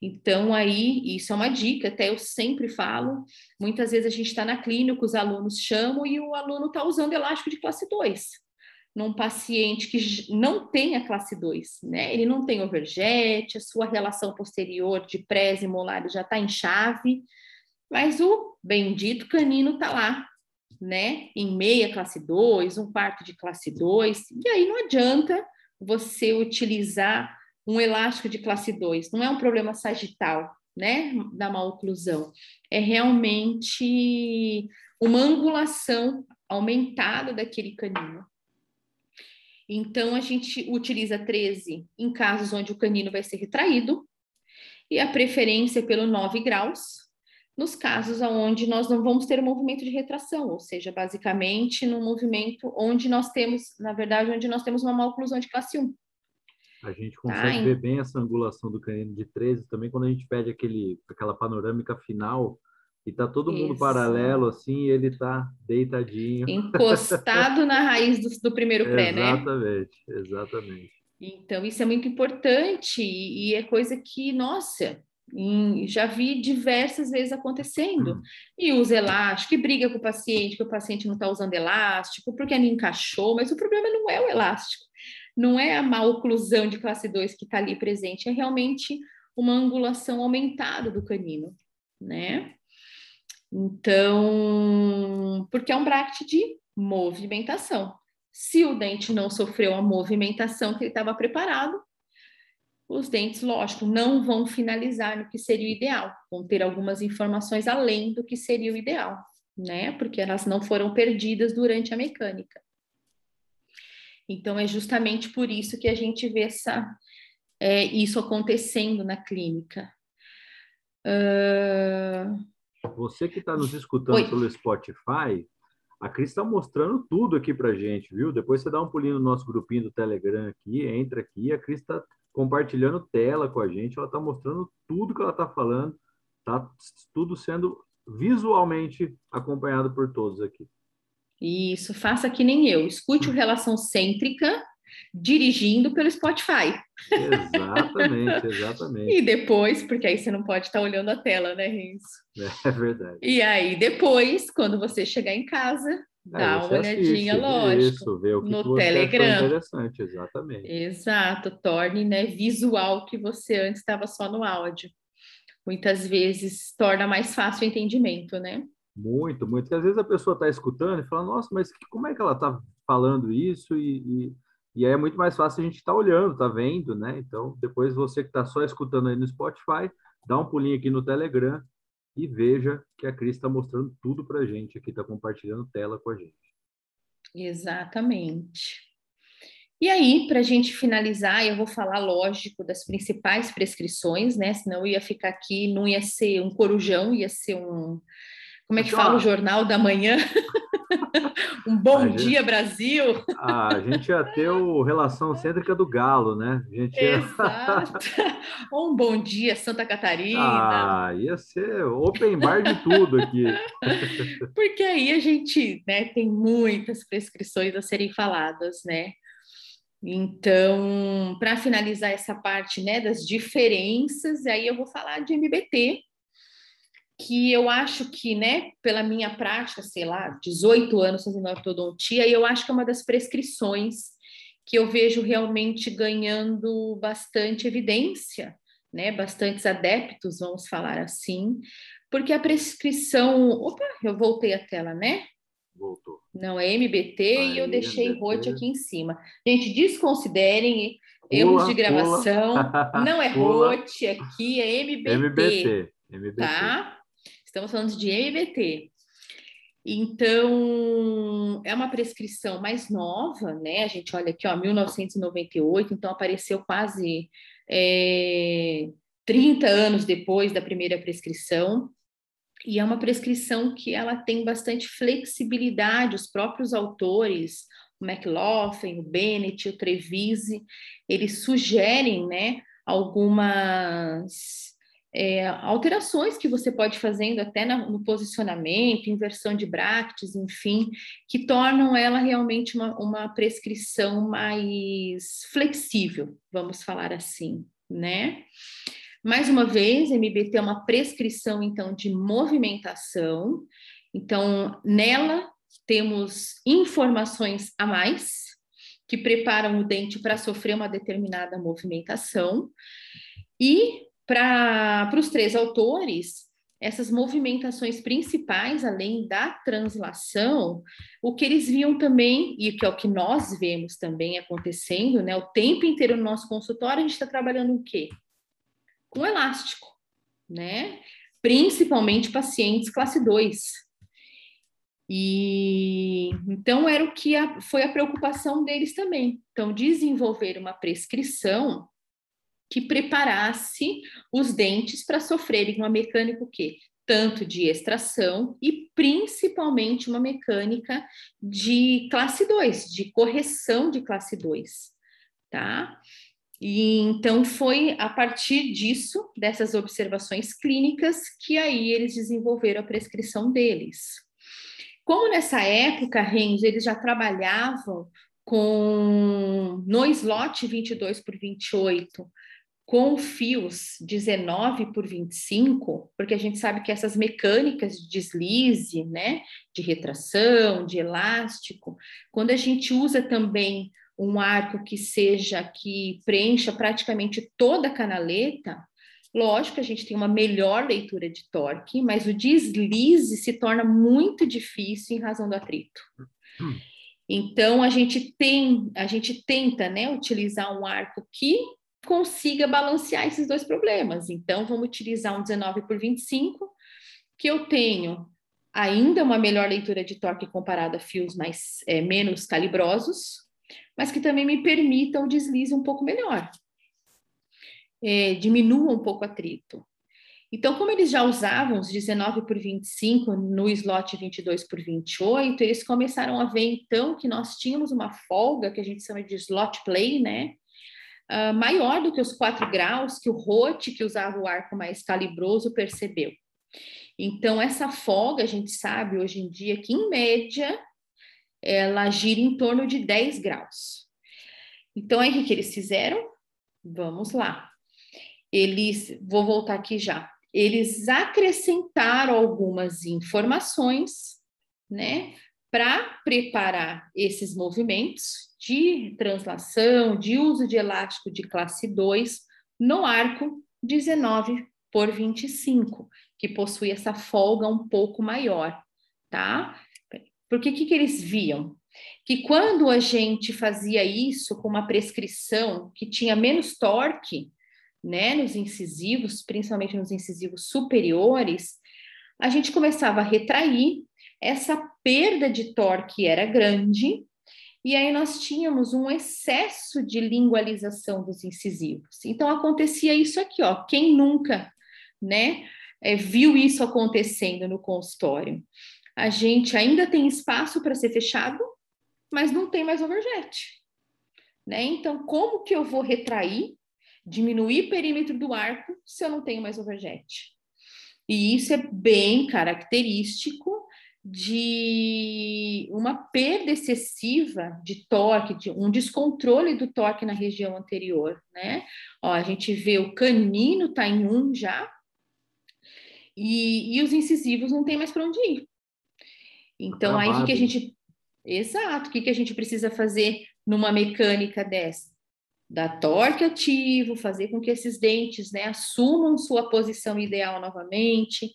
Então, aí, isso é uma dica, até eu sempre falo. Muitas vezes a gente está na clínica, os alunos chamam e o aluno está usando elástico de classe 2. Num paciente que não tem a classe 2, né? Ele não tem overjet, a sua relação posterior de prés e molares já está em chave, mas o bendito canino está lá, né? Em meia classe 2, um quarto de classe 2, e aí não adianta você utilizar um elástico de classe 2, não é um problema sagital, né, da maloclusão, é realmente uma angulação aumentada daquele canino. Então, a gente utiliza 13 em casos onde o canino vai ser retraído, e a preferência pelo 9 graus, nos casos onde nós não vamos ter um movimento de retração, ou seja, basicamente no movimento onde nós temos, na verdade, onde nós temos uma maloclusão de classe 1. A gente consegue tá, ver bem essa angulação do canino de 13 também quando a gente pede aquele, aquela panorâmica final e tá todo mundo Isso. paralelo assim, e ele tá deitadinho. Encostado na raiz do, do primeiro pé, né? Exatamente, exatamente. Então, isso é muito importante e, e é coisa que, nossa, já vi diversas vezes acontecendo. E usa elástico, e briga com o paciente, que o paciente não está usando elástico, porque não encaixou, mas o problema não é o elástico não é a má oclusão de classe 2 que está ali presente, é realmente uma angulação aumentada do canino, né? Então, porque é um bract de movimentação. Se o dente não sofreu a movimentação que ele estava preparado, os dentes, lógico, não vão finalizar no que seria o ideal, vão ter algumas informações além do que seria o ideal, né? Porque elas não foram perdidas durante a mecânica. Então, é justamente por isso que a gente vê essa, é, isso acontecendo na clínica. Uh... Você que está nos escutando Oi. pelo Spotify, a Cris está mostrando tudo aqui para gente, viu? Depois você dá um pulinho no nosso grupinho do Telegram aqui, entra aqui, a Cris está compartilhando tela com a gente, ela está mostrando tudo que ela está falando, tá tudo sendo visualmente acompanhado por todos aqui. Isso, faça que nem eu. Escute o Relação Cêntrica dirigindo pelo Spotify. Exatamente, exatamente. e depois, porque aí você não pode estar olhando a tela, né, Renzo? É verdade. E aí depois, quando você chegar em casa, é, dá uma olhadinha, assiste, lógico, isso, ver o que no Telegram. Interessante, exatamente. Exato, torne né, visual que você antes estava só no áudio. Muitas vezes torna mais fácil o entendimento, né? Muito, muito. Porque às vezes a pessoa está escutando e fala, nossa, mas como é que ela está falando isso? E, e, e, aí é muito mais fácil a gente estar tá olhando, tá vendo, né? Então, depois você que está só escutando aí no Spotify, dá um pulinho aqui no Telegram e veja que a Cris está mostrando tudo para a gente aqui, está compartilhando tela com a gente. Exatamente. E aí, para a gente finalizar, eu vou falar, lógico, das principais prescrições, né? Senão eu ia ficar aqui, não ia ser um corujão, ia ser um, como é que fala o Jornal da Manhã? um bom gente, dia, Brasil! a gente ia ter o Relação Cêntrica do Galo, né? A gente ia... Exato! um bom dia, Santa Catarina! Ah, ia ser open bar de tudo aqui. Porque aí a gente né, tem muitas prescrições a serem faladas, né? Então, para finalizar essa parte né, das diferenças, aí eu vou falar de MBT, que eu acho que, né, pela minha prática, sei lá, 18 anos fazendo ortodontia, eu acho que é uma das prescrições que eu vejo realmente ganhando bastante evidência, né, bastantes adeptos, vamos falar assim, porque a prescrição, opa, eu voltei a tela, né? Voltou. Não é MBT Aí, e eu deixei ROT aqui em cima. Gente, desconsiderem erros de gravação. Pula. Não é ROT aqui, é MBT. MBT. MBT. Tá? Estamos falando de MBT. Então, é uma prescrição mais nova, né? A gente olha aqui, ó, 1998, então apareceu quase é, 30 anos depois da primeira prescrição. E é uma prescrição que ela tem bastante flexibilidade, os próprios autores, o McLaughlin, o Bennett, o Trevise, eles sugerem, né, algumas é, alterações que você pode fazendo até no posicionamento, inversão de bractes, enfim, que tornam ela realmente uma, uma prescrição mais flexível, vamos falar assim, né? Mais uma vez, MBT é uma prescrição, então, de movimentação. Então, nela temos informações a mais que preparam o dente para sofrer uma determinada movimentação. E para os três autores, essas movimentações principais, além da translação, o que eles viam também, e que é o que nós vemos também acontecendo, né? O tempo inteiro no nosso consultório, a gente está trabalhando o quê? Com elástico, né? Principalmente pacientes classe 2. E então era o que a, foi a preocupação deles também. Então, desenvolver uma prescrição que preparasse os dentes para sofrerem uma mecânica o quê? Tanto de extração e principalmente uma mecânica de classe 2, de correção de classe 2, tá? E então foi a partir disso, dessas observações clínicas, que aí eles desenvolveram a prescrição deles. Como nessa época, Renzo, eles já trabalhavam com no slot 22 por 28, com fios 19 por 25, porque a gente sabe que essas mecânicas de deslize, né, de retração, de elástico, quando a gente usa também um arco que seja que preencha praticamente toda a canaleta, lógico que a gente tem uma melhor leitura de torque, mas o deslize se torna muito difícil em razão do atrito. Então a gente tem, a gente tenta, né, utilizar um arco que consiga balancear esses dois problemas. Então, vamos utilizar um 19 por 25, que eu tenho ainda uma melhor leitura de torque comparada a fios mais é, menos calibrosos, mas que também me permita o deslize um pouco melhor. É, diminua um pouco o atrito. Então, como eles já usavam os 19 por 25 no slot 22 por 28, eles começaram a ver então que nós tínhamos uma folga que a gente chama de slot play, né? Uh, maior do que os 4 graus que o Rote, que usava o arco mais calibroso, percebeu. Então, essa folga, a gente sabe hoje em dia que, em média, ela gira em torno de 10 graus. Então, aí o que eles fizeram? Vamos lá. Eles, vou voltar aqui já. Eles acrescentaram algumas informações, né, para preparar esses movimentos de translação, de uso de elástico de classe 2 no arco 19 por 25, que possui essa folga um pouco maior, tá? Porque que, que eles viam? Que quando a gente fazia isso com uma prescrição que tinha menos torque, né, nos incisivos, principalmente nos incisivos superiores, a gente começava a retrair, essa perda de torque era grande, e aí nós tínhamos um excesso de lingualização dos incisivos. Então acontecia isso aqui, ó. Quem nunca, né, é, viu isso acontecendo no consultório? A gente ainda tem espaço para ser fechado, mas não tem mais overjet. Né? Então, como que eu vou retrair, diminuir o perímetro do arco se eu não tenho mais overjet? E isso é bem característico de uma perda excessiva de torque, de um descontrole do torque na região anterior, né? Ó, a gente vê o canino tá em um já, e, e os incisivos não tem mais para onde ir. Então, aí o que, que a gente. Exato, o que, que a gente precisa fazer numa mecânica dessa? Dar torque ativo, fazer com que esses dentes né, assumam sua posição ideal novamente,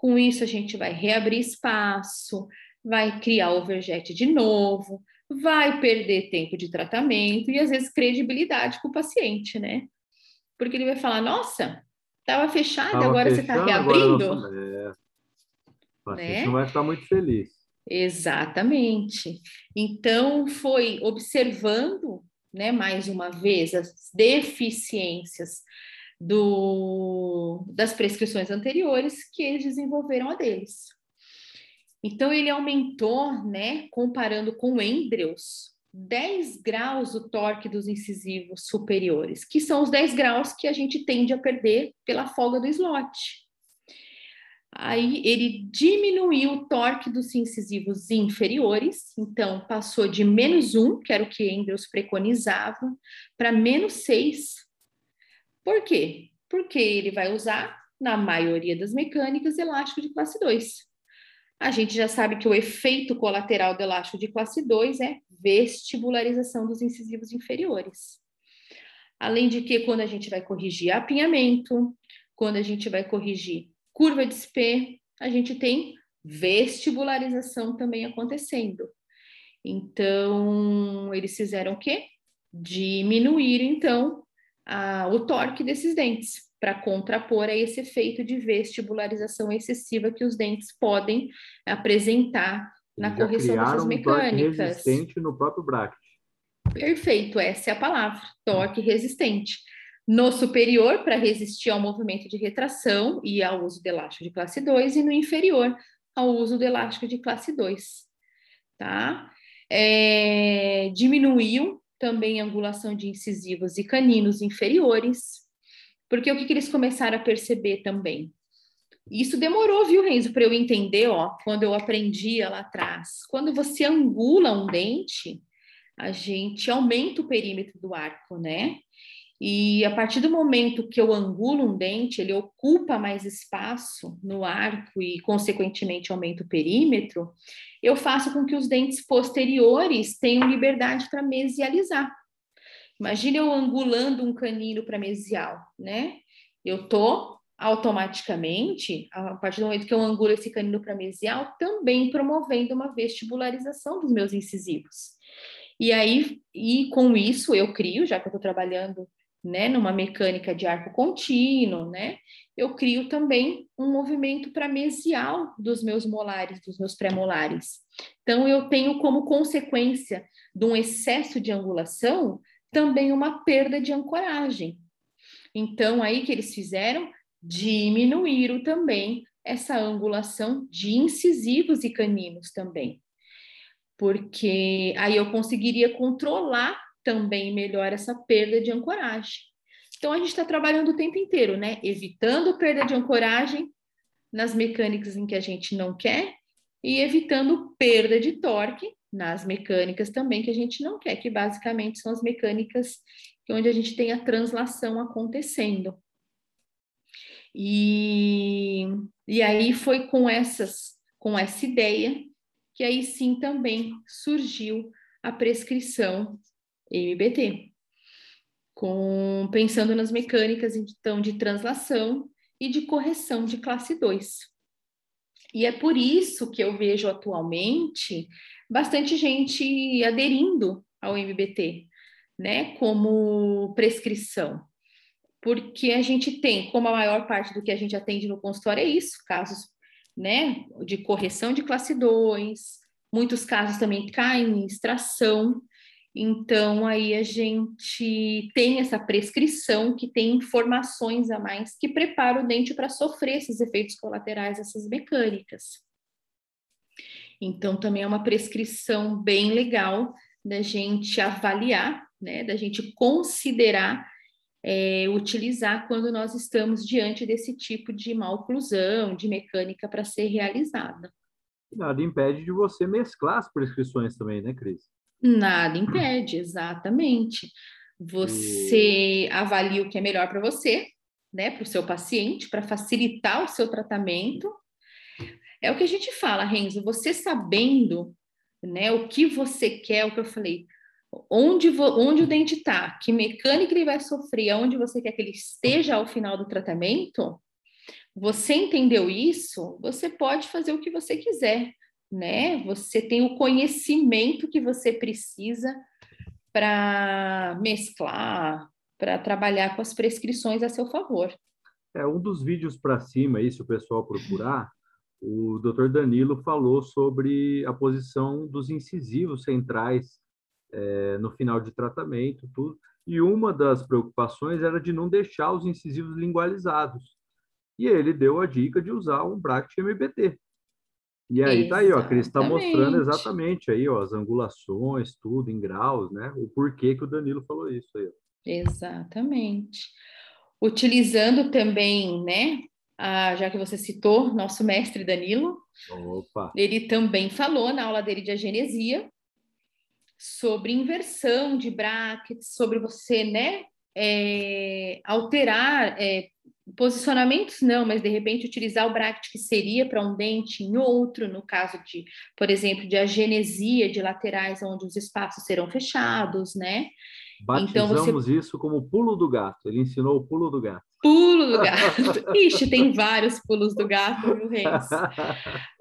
com isso, a gente vai reabrir espaço, vai criar overjet de novo, vai perder tempo de tratamento e às vezes credibilidade com o paciente, né? Porque ele vai falar: nossa, estava fechado, tava agora fechado, você está reabrindo. Agora, é. O paciente né? não vai ficar muito feliz. Exatamente. Então, foi observando, né, mais uma vez, as deficiências do, das prescrições anteriores que eles desenvolveram a deles. Então, ele aumentou, né, comparando com Endreus, 10 graus o torque dos incisivos superiores, que são os 10 graus que a gente tende a perder pela folga do slot. Aí ele diminuiu o torque dos incisivos inferiores, então passou de menos 1, que era o que Endrews preconizava, para menos 6. Por quê? Porque ele vai usar, na maioria das mecânicas, elástico de classe 2. A gente já sabe que o efeito colateral do elástico de classe 2 é vestibularização dos incisivos inferiores. Além de que, quando a gente vai corrigir apinhamento, quando a gente vai corrigir curva de SP, a gente tem vestibularização também acontecendo. Então, eles fizeram o quê? Diminuir, então, a, o torque desses dentes, para contrapor a esse efeito de vestibularização excessiva que os dentes podem apresentar na correção dessas mecânicas. Um resistente no próprio bracket. Perfeito, essa é a palavra, torque resistente. No superior, para resistir ao movimento de retração e ao uso de elástico de classe 2, e no inferior, ao uso do elástico de classe 2. Tá? É, diminuiu também angulação de incisivos e caninos inferiores, porque o que, que eles começaram a perceber também? Isso demorou, viu, Renzo, para eu entender, ó, quando eu aprendia lá atrás. Quando você angula um dente, a gente aumenta o perímetro do arco, né? E a partir do momento que eu angulo um dente, ele ocupa mais espaço no arco e, consequentemente, aumenta o perímetro, eu faço com que os dentes posteriores tenham liberdade para mesializar. Imagina eu angulando um canino para mesial, né? Eu tô automaticamente, a partir do momento que eu angulo esse canino para mesial, também promovendo uma vestibularização dos meus incisivos. E aí, e com isso eu crio, já que eu estou trabalhando né, numa mecânica de arco contínuo, né, eu crio também um movimento para mesial dos meus molares, dos meus pré-molares. Então, eu tenho como consequência de um excesso de angulação também uma perda de ancoragem. Então, aí que eles fizeram, diminuíram também essa angulação de incisivos e caninos também. Porque aí eu conseguiria controlar também melhor essa perda de ancoragem. Então, a gente está trabalhando o tempo inteiro, né? Evitando perda de ancoragem nas mecânicas em que a gente não quer e evitando perda de torque nas mecânicas também que a gente não quer, que basicamente são as mecânicas onde a gente tem a translação acontecendo. E, e aí foi com essas, com essa ideia que aí sim também surgiu a prescrição MBT, com, pensando nas mecânicas então de translação e de correção de classe 2. E é por isso que eu vejo atualmente bastante gente aderindo ao MBT, né, como prescrição. Porque a gente tem, como a maior parte do que a gente atende no consultório é isso, casos, né, de correção de classe 2, muitos casos também caem em extração, então, aí a gente tem essa prescrição que tem informações a mais que prepara o dente para sofrer esses efeitos colaterais, essas mecânicas. Então, também é uma prescrição bem legal da gente avaliar, né, da gente considerar é, utilizar quando nós estamos diante desse tipo de maloclusão, de mecânica para ser realizada. Nada impede de você mesclar as prescrições também, né, Cris? Nada impede, exatamente. Você e... avalia o que é melhor para você, né, para o seu paciente, para facilitar o seu tratamento. É o que a gente fala, Renzo, você sabendo, né, o que você quer, o que eu falei, onde, onde o dente está, que mecânica ele vai sofrer, aonde você quer que ele esteja ao final do tratamento, você entendeu isso, você pode fazer o que você quiser né? Você tem o conhecimento que você precisa para mesclar, para trabalhar com as prescrições a seu favor. É um dos vídeos para cima aí, se o pessoal procurar, o Dr. Danilo falou sobre a posição dos incisivos centrais é, no final de tratamento, tudo. E uma das preocupações era de não deixar os incisivos lingualizados. E ele deu a dica de usar um Bract MBT. E aí tá aí, ó, a Cris está mostrando exatamente aí, ó, as angulações, tudo em graus, né? O porquê que o Danilo falou isso aí. Ó. Exatamente. Utilizando também, né, a, já que você citou nosso mestre Danilo, Opa. ele também falou na aula dele de agenesia sobre inversão de brackets, sobre você, né, é, alterar é, posicionamentos, não, mas de repente utilizar o bracket que seria para um dente em outro, no caso de, por exemplo, de agenesia de laterais, onde os espaços serão fechados, né? Batizamos então você... isso como pulo do gato. Ele ensinou o pulo do gato. Pulo do gato. Ixi, tem vários pulos do gato, viu, Reis?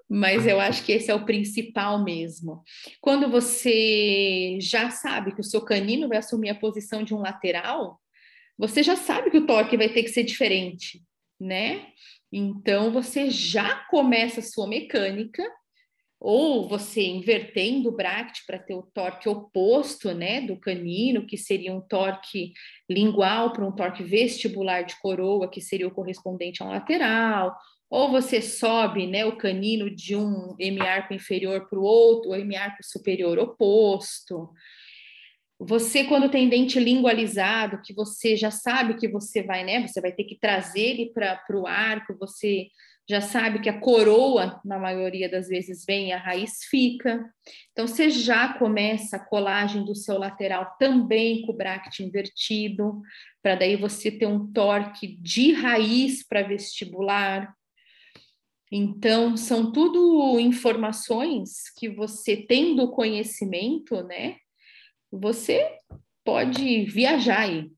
Mas eu acho que esse é o principal mesmo. Quando você já sabe que o seu canino vai assumir a posição de um lateral, você já sabe que o torque vai ter que ser diferente, né? Então você já começa a sua mecânica ou você invertendo o bracket para ter o torque oposto, né, do canino, que seria um torque lingual para um torque vestibular de coroa, que seria o correspondente ao lateral, ou você sobe, né, o canino de um hemiarco inferior para o outro, o hemiarco superior oposto. Você, quando tem dente lingualizado, que você já sabe que você vai, né, você vai ter que trazer ele para o arco, você já sabe que a coroa, na maioria das vezes, vem e a raiz fica. Então, você já começa a colagem do seu lateral também com o bracket invertido, para daí você ter um torque de raiz para vestibular. Então, são tudo informações que você tendo conhecimento, né? Você pode viajar aí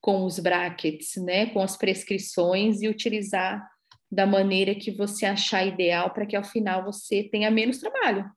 com os brackets, né? Com as prescrições e utilizar da maneira que você achar ideal para que ao final você tenha menos trabalho,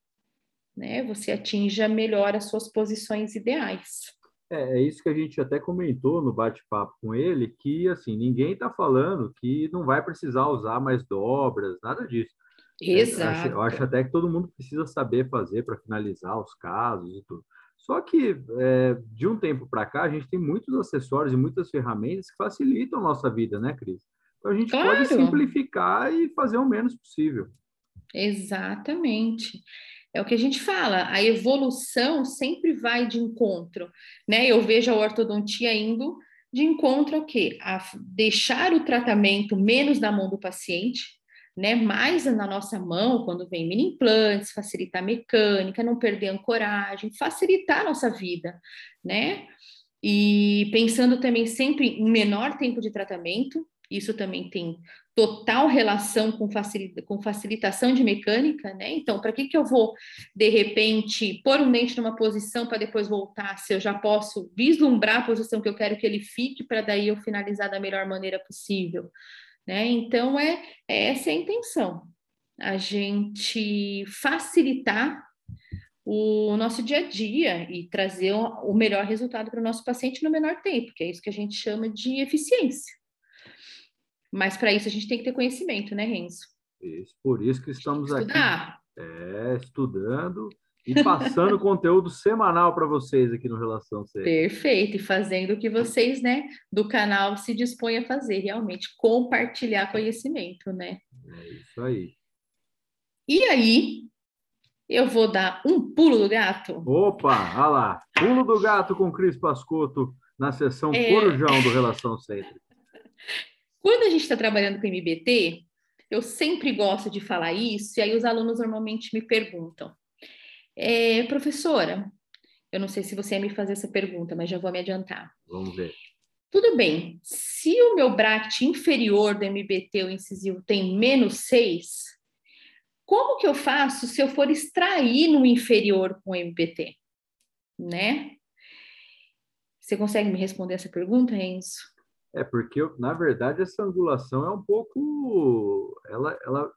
né? Você atinja melhor as suas posições ideais. É, é isso que a gente até comentou no bate-papo com ele, que assim, ninguém está falando que não vai precisar usar mais dobras, nada disso. Exato. Eu acho, eu acho até que todo mundo precisa saber fazer para finalizar os casos e tudo. Só que é, de um tempo para cá, a gente tem muitos acessórios e muitas ferramentas que facilitam a nossa vida, né, Cris? Então a gente claro. pode simplificar e fazer o menos possível. Exatamente. É o que a gente fala, a evolução sempre vai de encontro, né? Eu vejo a ortodontia indo de encontro ao quê? A deixar o tratamento menos na mão do paciente, né? Mais na nossa mão quando vem mini implantes, facilitar a mecânica, não perder a ancoragem, facilitar a nossa vida, né? E pensando também sempre em menor tempo de tratamento, isso também tem total relação com, facilita com facilitação de mecânica, né? Então, para que, que eu vou, de repente, pôr um dente numa posição para depois voltar, se eu já posso vislumbrar a posição que eu quero que ele fique, para daí eu finalizar da melhor maneira possível, né? Então, é, é essa é a intenção, a gente facilitar o nosso dia a dia e trazer o melhor resultado para o nosso paciente no menor tempo, que é isso que a gente chama de eficiência. Mas para isso a gente tem que ter conhecimento, né, Renzo? Isso, por isso que estamos Estudar. aqui é, estudando e passando conteúdo semanal para vocês aqui no Relação C. Perfeito, e fazendo o que vocês, né, do canal se dispõem a fazer, realmente compartilhar conhecimento, né? É isso aí. E aí, eu vou dar um pulo do gato. Opa, olha lá, pulo do gato com Cris Pascotto na sessão é... Corujão do Relação Sempre. Quando a gente está trabalhando com MBT, eu sempre gosto de falar isso, e aí os alunos normalmente me perguntam, é, professora, eu não sei se você ia me fazer essa pergunta, mas já vou me adiantar. Vamos ver. Tudo bem, se o meu bracket inferior do MBT, o incisivo, tem menos 6, como que eu faço se eu for extrair no inferior com o MBT? Né? Você consegue me responder essa pergunta, Enzo? É, porque, na verdade, essa angulação é um pouco. Ela, ela,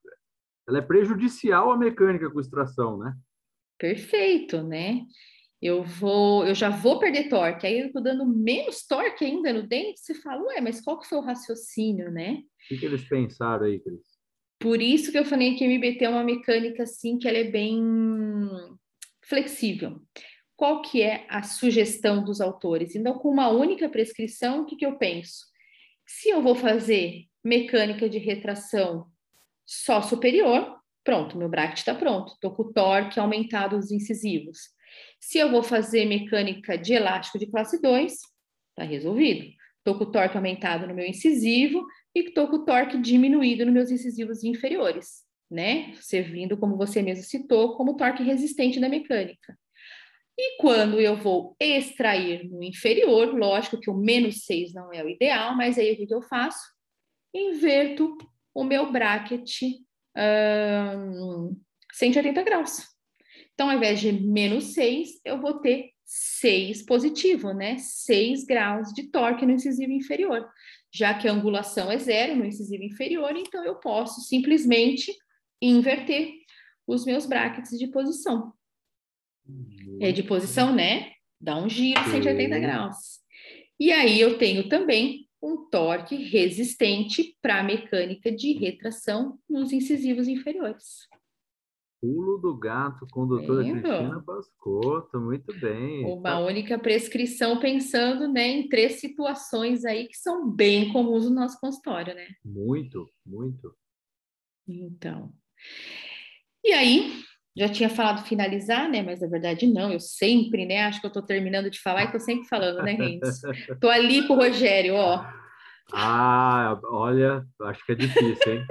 ela é prejudicial à mecânica com extração, né? Perfeito, né? Eu vou, eu já vou perder torque, aí eu tô dando menos torque ainda no dente, você fala, ué, mas qual que foi o raciocínio, né? O que, que eles pensaram aí, Cris? Por isso que eu falei que MBT é uma mecânica assim que ela é bem flexível. Qual que é a sugestão dos autores? Então, com uma única prescrição, o que, que eu penso? Se eu vou fazer mecânica de retração só superior, pronto, meu bracket está pronto. Estou com o torque aumentado dos incisivos. Se eu vou fazer mecânica de elástico de classe 2, está resolvido. Estou com o torque aumentado no meu incisivo e estou com o torque diminuído nos meus incisivos inferiores, né? Servindo, como você mesmo citou, como torque resistente da mecânica. E quando eu vou extrair no inferior, lógico que o menos 6 não é o ideal, mas aí o que eu faço? Inverto o meu bracket um, 180 graus. Então, ao invés de menos 6, eu vou ter 6 positivo, né? 6 graus de torque no incisivo inferior. Já que a angulação é zero no incisivo inferior, então eu posso simplesmente inverter os meus brackets de posição. É de posição, né? Dá um giro 180 graus. E aí eu tenho também um torque resistente para a mecânica de retração nos incisivos inferiores. Pulo do gato com a doutora Lembro. Cristina Bascoto, muito bem. Uma tá. única prescrição pensando né, em três situações aí que são bem comuns no nosso consultório, né? Muito, muito. Então. E aí, já tinha falado finalizar, né? Mas na verdade não, eu sempre, né? Acho que eu estou terminando de falar e estou sempre falando, né, Renzo? Estou ali com o Rogério, ó. Ah, olha, acho que é difícil, hein?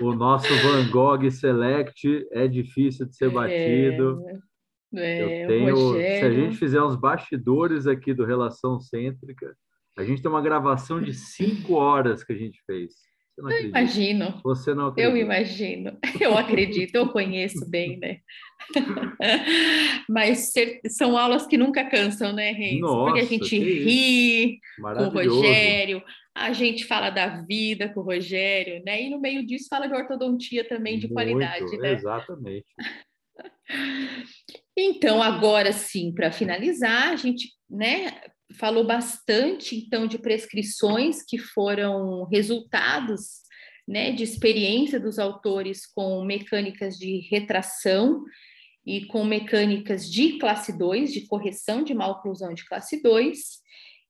o nosso Van Gogh Select é difícil de ser é, batido. É, eu tenho, se a gente fizer uns bastidores aqui do Relação Cêntrica, a gente tem uma gravação de cinco horas que a gente fez. Eu imagino. Você não acredita. Eu imagino. Eu acredito, eu conheço bem, né? Mas são aulas que nunca cansam, né, Renzo? Nossa, Porque a gente ri com o Rogério, a gente fala da vida com o Rogério, né? E no meio disso fala de ortodontia também de Muito, qualidade, né? Exatamente. Então, agora sim, para finalizar, a gente, né, falou bastante então de prescrições que foram resultados, né, de experiência dos autores com mecânicas de retração e com mecânicas de classe 2, de correção de maloclusão de classe 2.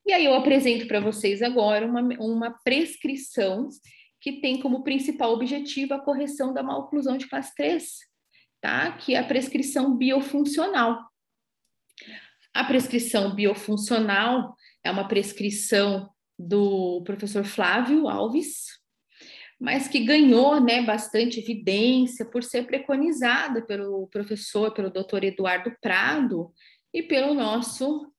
E aí eu apresento para vocês agora uma, uma prescrição que tem como principal objetivo a correção da maloclusão de classe 3, tá? Que é a prescrição biofuncional. A prescrição biofuncional é uma prescrição do professor Flávio Alves, mas que ganhou né, bastante evidência por ser preconizada pelo professor, pelo doutor Eduardo Prado e pelo nosso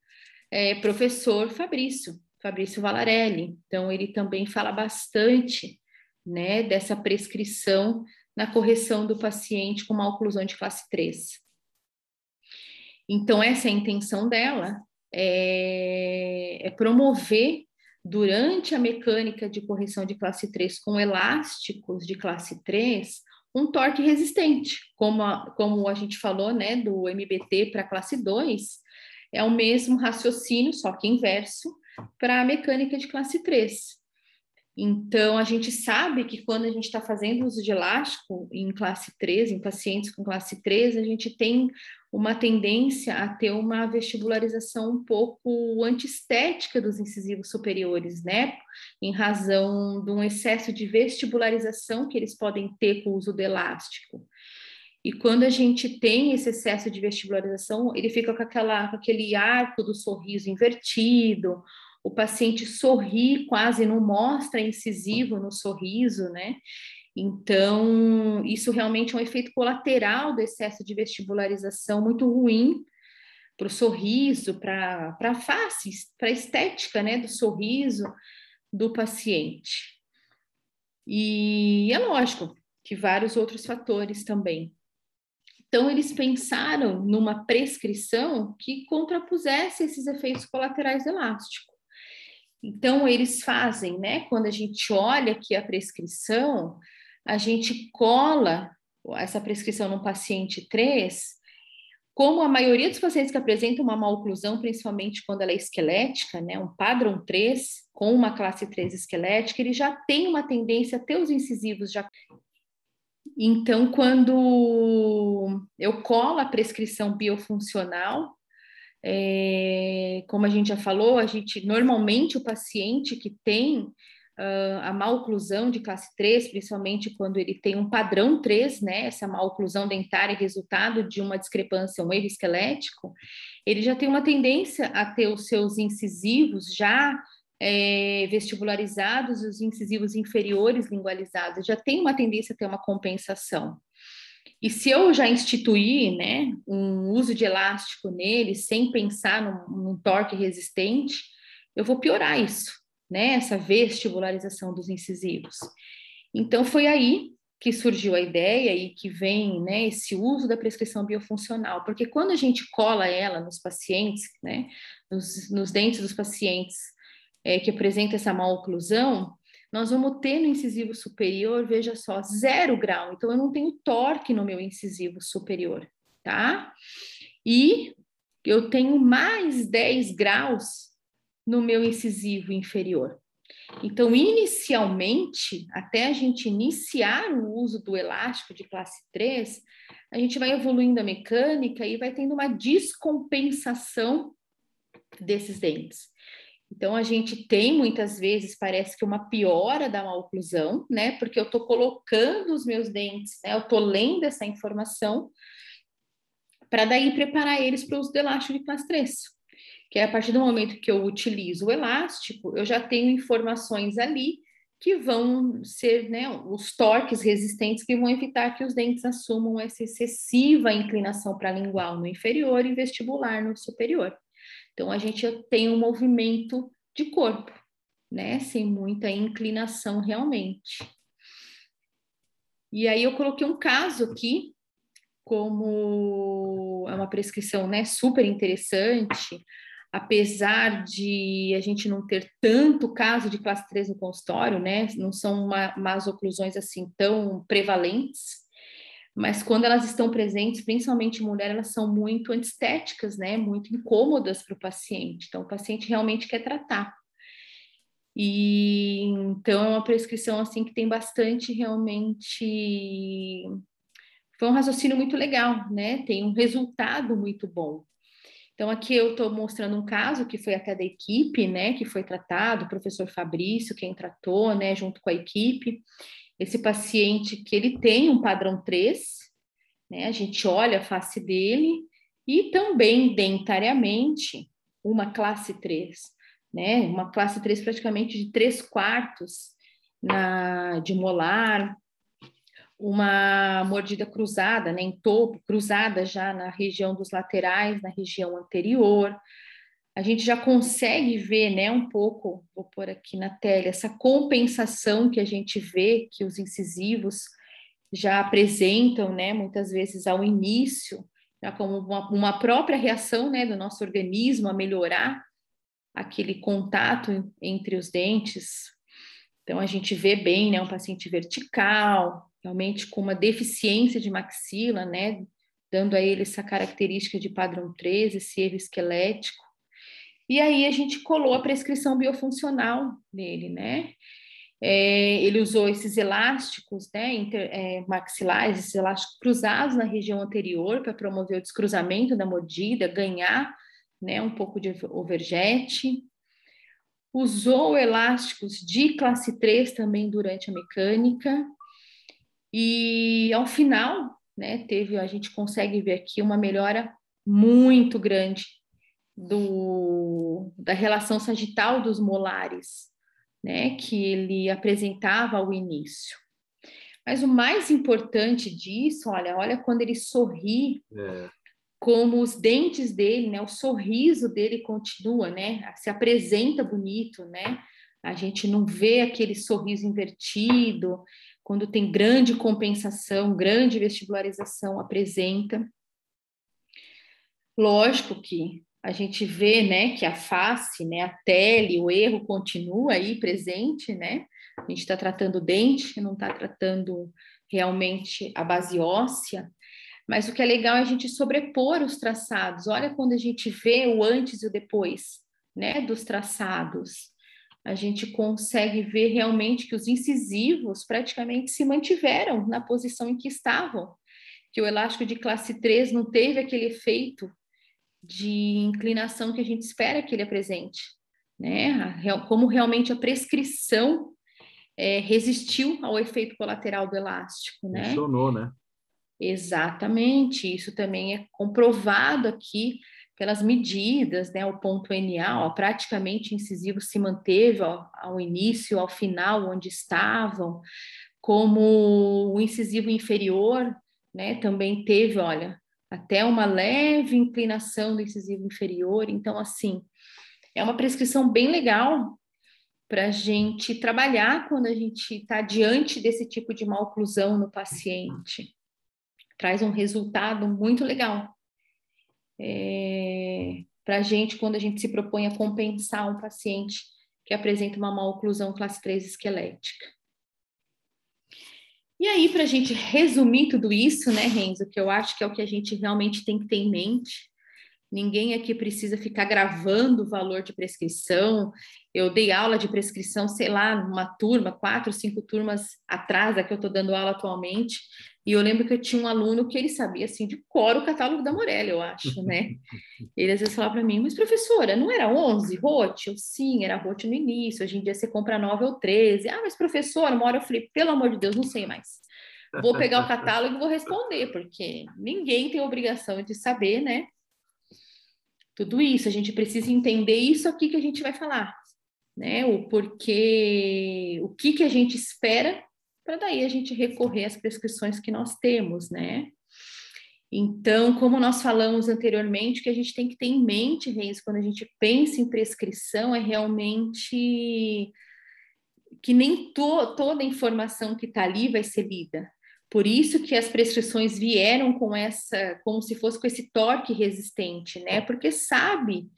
é, professor Fabrício, Fabrício Valarelli. Então, ele também fala bastante né, dessa prescrição na correção do paciente com uma oclusão de classe 3. Então, essa é a intenção dela, é, é promover durante a mecânica de correção de classe 3 com elásticos de classe 3 um torque resistente, como a, como a gente falou, né, do MBT para classe 2, é o mesmo raciocínio, só que inverso, para a mecânica de classe 3. Então, a gente sabe que quando a gente está fazendo uso de elástico em classe 3, em pacientes com classe 3, a gente tem uma tendência a ter uma vestibularização um pouco antiestética dos incisivos superiores, né? Em razão de um excesso de vestibularização que eles podem ter com o uso do elástico. E quando a gente tem esse excesso de vestibularização, ele fica com, aquela, com aquele arco do sorriso invertido, o paciente sorri quase, não mostra incisivo no sorriso, né? Então, isso realmente é um efeito colateral do excesso de vestibularização muito ruim para o sorriso, para a face, para a estética né, do sorriso do paciente. E é lógico que vários outros fatores também. Então, eles pensaram numa prescrição que contrapusesse esses efeitos colaterais elásticos. Então, eles fazem, né? Quando a gente olha aqui a prescrição, a gente cola essa prescrição no paciente 3, como a maioria dos pacientes que apresentam uma maloclusão, principalmente quando ela é esquelética, né, um padrão 3 com uma classe 3 esquelética, ele já tem uma tendência a ter os incisivos já. Então, quando eu colo a prescrição biofuncional, é, como a gente já falou, a gente normalmente o paciente que tem uh, a maloclusão de classe 3, principalmente quando ele tem um padrão 3, né, essa maloclusão dentária resultado de uma discrepância, um erro esquelético, ele já tem uma tendência a ter os seus incisivos já é, vestibularizados, os incisivos inferiores lingualizados, já tem uma tendência a ter uma compensação. E se eu já instituir né, um uso de elástico nele, sem pensar num, num torque resistente, eu vou piorar isso, né, essa vestibularização dos incisivos. Então, foi aí que surgiu a ideia e que vem né, esse uso da prescrição biofuncional, porque quando a gente cola ela nos pacientes, né, nos, nos dentes dos pacientes é, que apresenta essa maloclusão, nós vamos ter no incisivo superior, veja só, zero grau. Então, eu não tenho torque no meu incisivo superior, tá? E eu tenho mais 10 graus no meu incisivo inferior. Então, inicialmente, até a gente iniciar o uso do elástico de classe 3, a gente vai evoluindo a mecânica e vai tendo uma descompensação desses dentes. Então, a gente tem muitas vezes, parece que uma piora da maloclusão, né? Porque eu estou colocando os meus dentes, né? Eu estou lendo essa informação para daí preparar eles para o uso do elástico de classe 3. Que é a partir do momento que eu utilizo o elástico, eu já tenho informações ali que vão ser né, os torques resistentes que vão evitar que os dentes assumam essa excessiva inclinação para lingual no inferior e vestibular no superior. Então, a gente tem um movimento de corpo, né? Sem muita inclinação realmente. E aí eu coloquei um caso aqui, como é uma prescrição né, super interessante, apesar de a gente não ter tanto caso de classe 3 no consultório, né? Não são uma, umas oclusões assim tão prevalentes, mas quando elas estão presentes, principalmente mulher, elas são muito antiestéticas, né? Muito incômodas para o paciente. Então, o paciente realmente quer tratar. E então é uma prescrição assim que tem bastante realmente foi um raciocínio muito legal, né? Tem um resultado muito bom. Então aqui eu estou mostrando um caso que foi até da equipe, né? Que foi tratado, o professor Fabrício, quem tratou, né? Junto com a equipe esse paciente que ele tem um padrão 3, né? A gente olha a face dele e também dentariamente uma classe 3, né? Uma classe 3 praticamente de 3 quartos na, de molar, uma mordida cruzada, né, em topo, cruzada já na região dos laterais, na região anterior, a gente já consegue ver, né, um pouco, vou pôr aqui na tela, essa compensação que a gente vê que os incisivos já apresentam, né, muitas vezes ao início, já como uma, uma própria reação, né, do nosso organismo a melhorar aquele contato entre os dentes. Então a gente vê bem, né, um paciente vertical, realmente com uma deficiência de maxila, né, dando a ele essa característica de padrão 13, esse erro esquelético. E aí a gente colou a prescrição biofuncional nele, né? É, ele usou esses elásticos, né, inter, é, maxilares, esses elásticos cruzados na região anterior para promover o descruzamento da mordida, ganhar, né, um pouco de overjet. Usou elásticos de classe 3 também durante a mecânica. E ao final, né, teve, a gente consegue ver aqui uma melhora muito grande do, da relação sagital dos molares, né, que ele apresentava ao início. Mas o mais importante disso, olha, olha quando ele sorri, é. como os dentes dele, né, o sorriso dele continua, né, se apresenta bonito, né, a gente não vê aquele sorriso invertido, quando tem grande compensação, grande vestibularização, apresenta. Lógico que a gente vê, né, que a face, né, a tele, o erro continua aí presente, né? A gente está tratando o dente, não está tratando realmente a base óssea. Mas o que é legal é a gente sobrepor os traçados. Olha quando a gente vê o antes e o depois, né, dos traçados. a gente consegue ver realmente que os incisivos praticamente se mantiveram na posição em que estavam, que o elástico de classe 3 não teve aquele efeito de inclinação que a gente espera que ele apresente, né? Como realmente a prescrição é, resistiu ao efeito colateral do elástico, né? Funcionou, né? Exatamente, isso também é comprovado aqui pelas medidas, né, o ponto NA, ó, praticamente incisivo se manteve ó, ao início, ao final, onde estavam, como o incisivo inferior, né, também teve, olha, até uma leve inclinação do incisivo inferior, então, assim, é uma prescrição bem legal para a gente trabalhar quando a gente está diante desse tipo de maloclusão no paciente. Traz um resultado muito legal é, para a gente quando a gente se propõe a compensar um paciente que apresenta uma maloclusão classe 3 esquelética. E aí, para a gente resumir tudo isso, né, Renzo, que eu acho que é o que a gente realmente tem que ter em mente, ninguém aqui precisa ficar gravando o valor de prescrição. Eu dei aula de prescrição, sei lá, numa turma, quatro, cinco turmas atrás da que eu estou dando aula atualmente, e eu lembro que eu tinha um aluno que ele sabia, assim, de cor o catálogo da Morelli, eu acho, né? Ele às vezes falava para mim, mas professora, não era 11 rote? Eu, sim, era rote no início, hoje em dia você compra 9 ou 13. Ah, mas professora, uma hora eu falei, pelo amor de Deus, não sei mais. Vou pegar o catálogo e vou responder, porque ninguém tem obrigação de saber, né? Tudo isso, a gente precisa entender isso aqui que a gente vai falar, né? O porquê, o que que a gente espera para daí a gente recorrer às prescrições que nós temos, né? Então, como nós falamos anteriormente, o que a gente tem que ter em mente, Reis, quando a gente pensa em prescrição, é realmente que nem to, toda a informação que está ali vai ser lida. Por isso que as prescrições vieram com essa, como se fosse com esse torque resistente, né? Porque sabe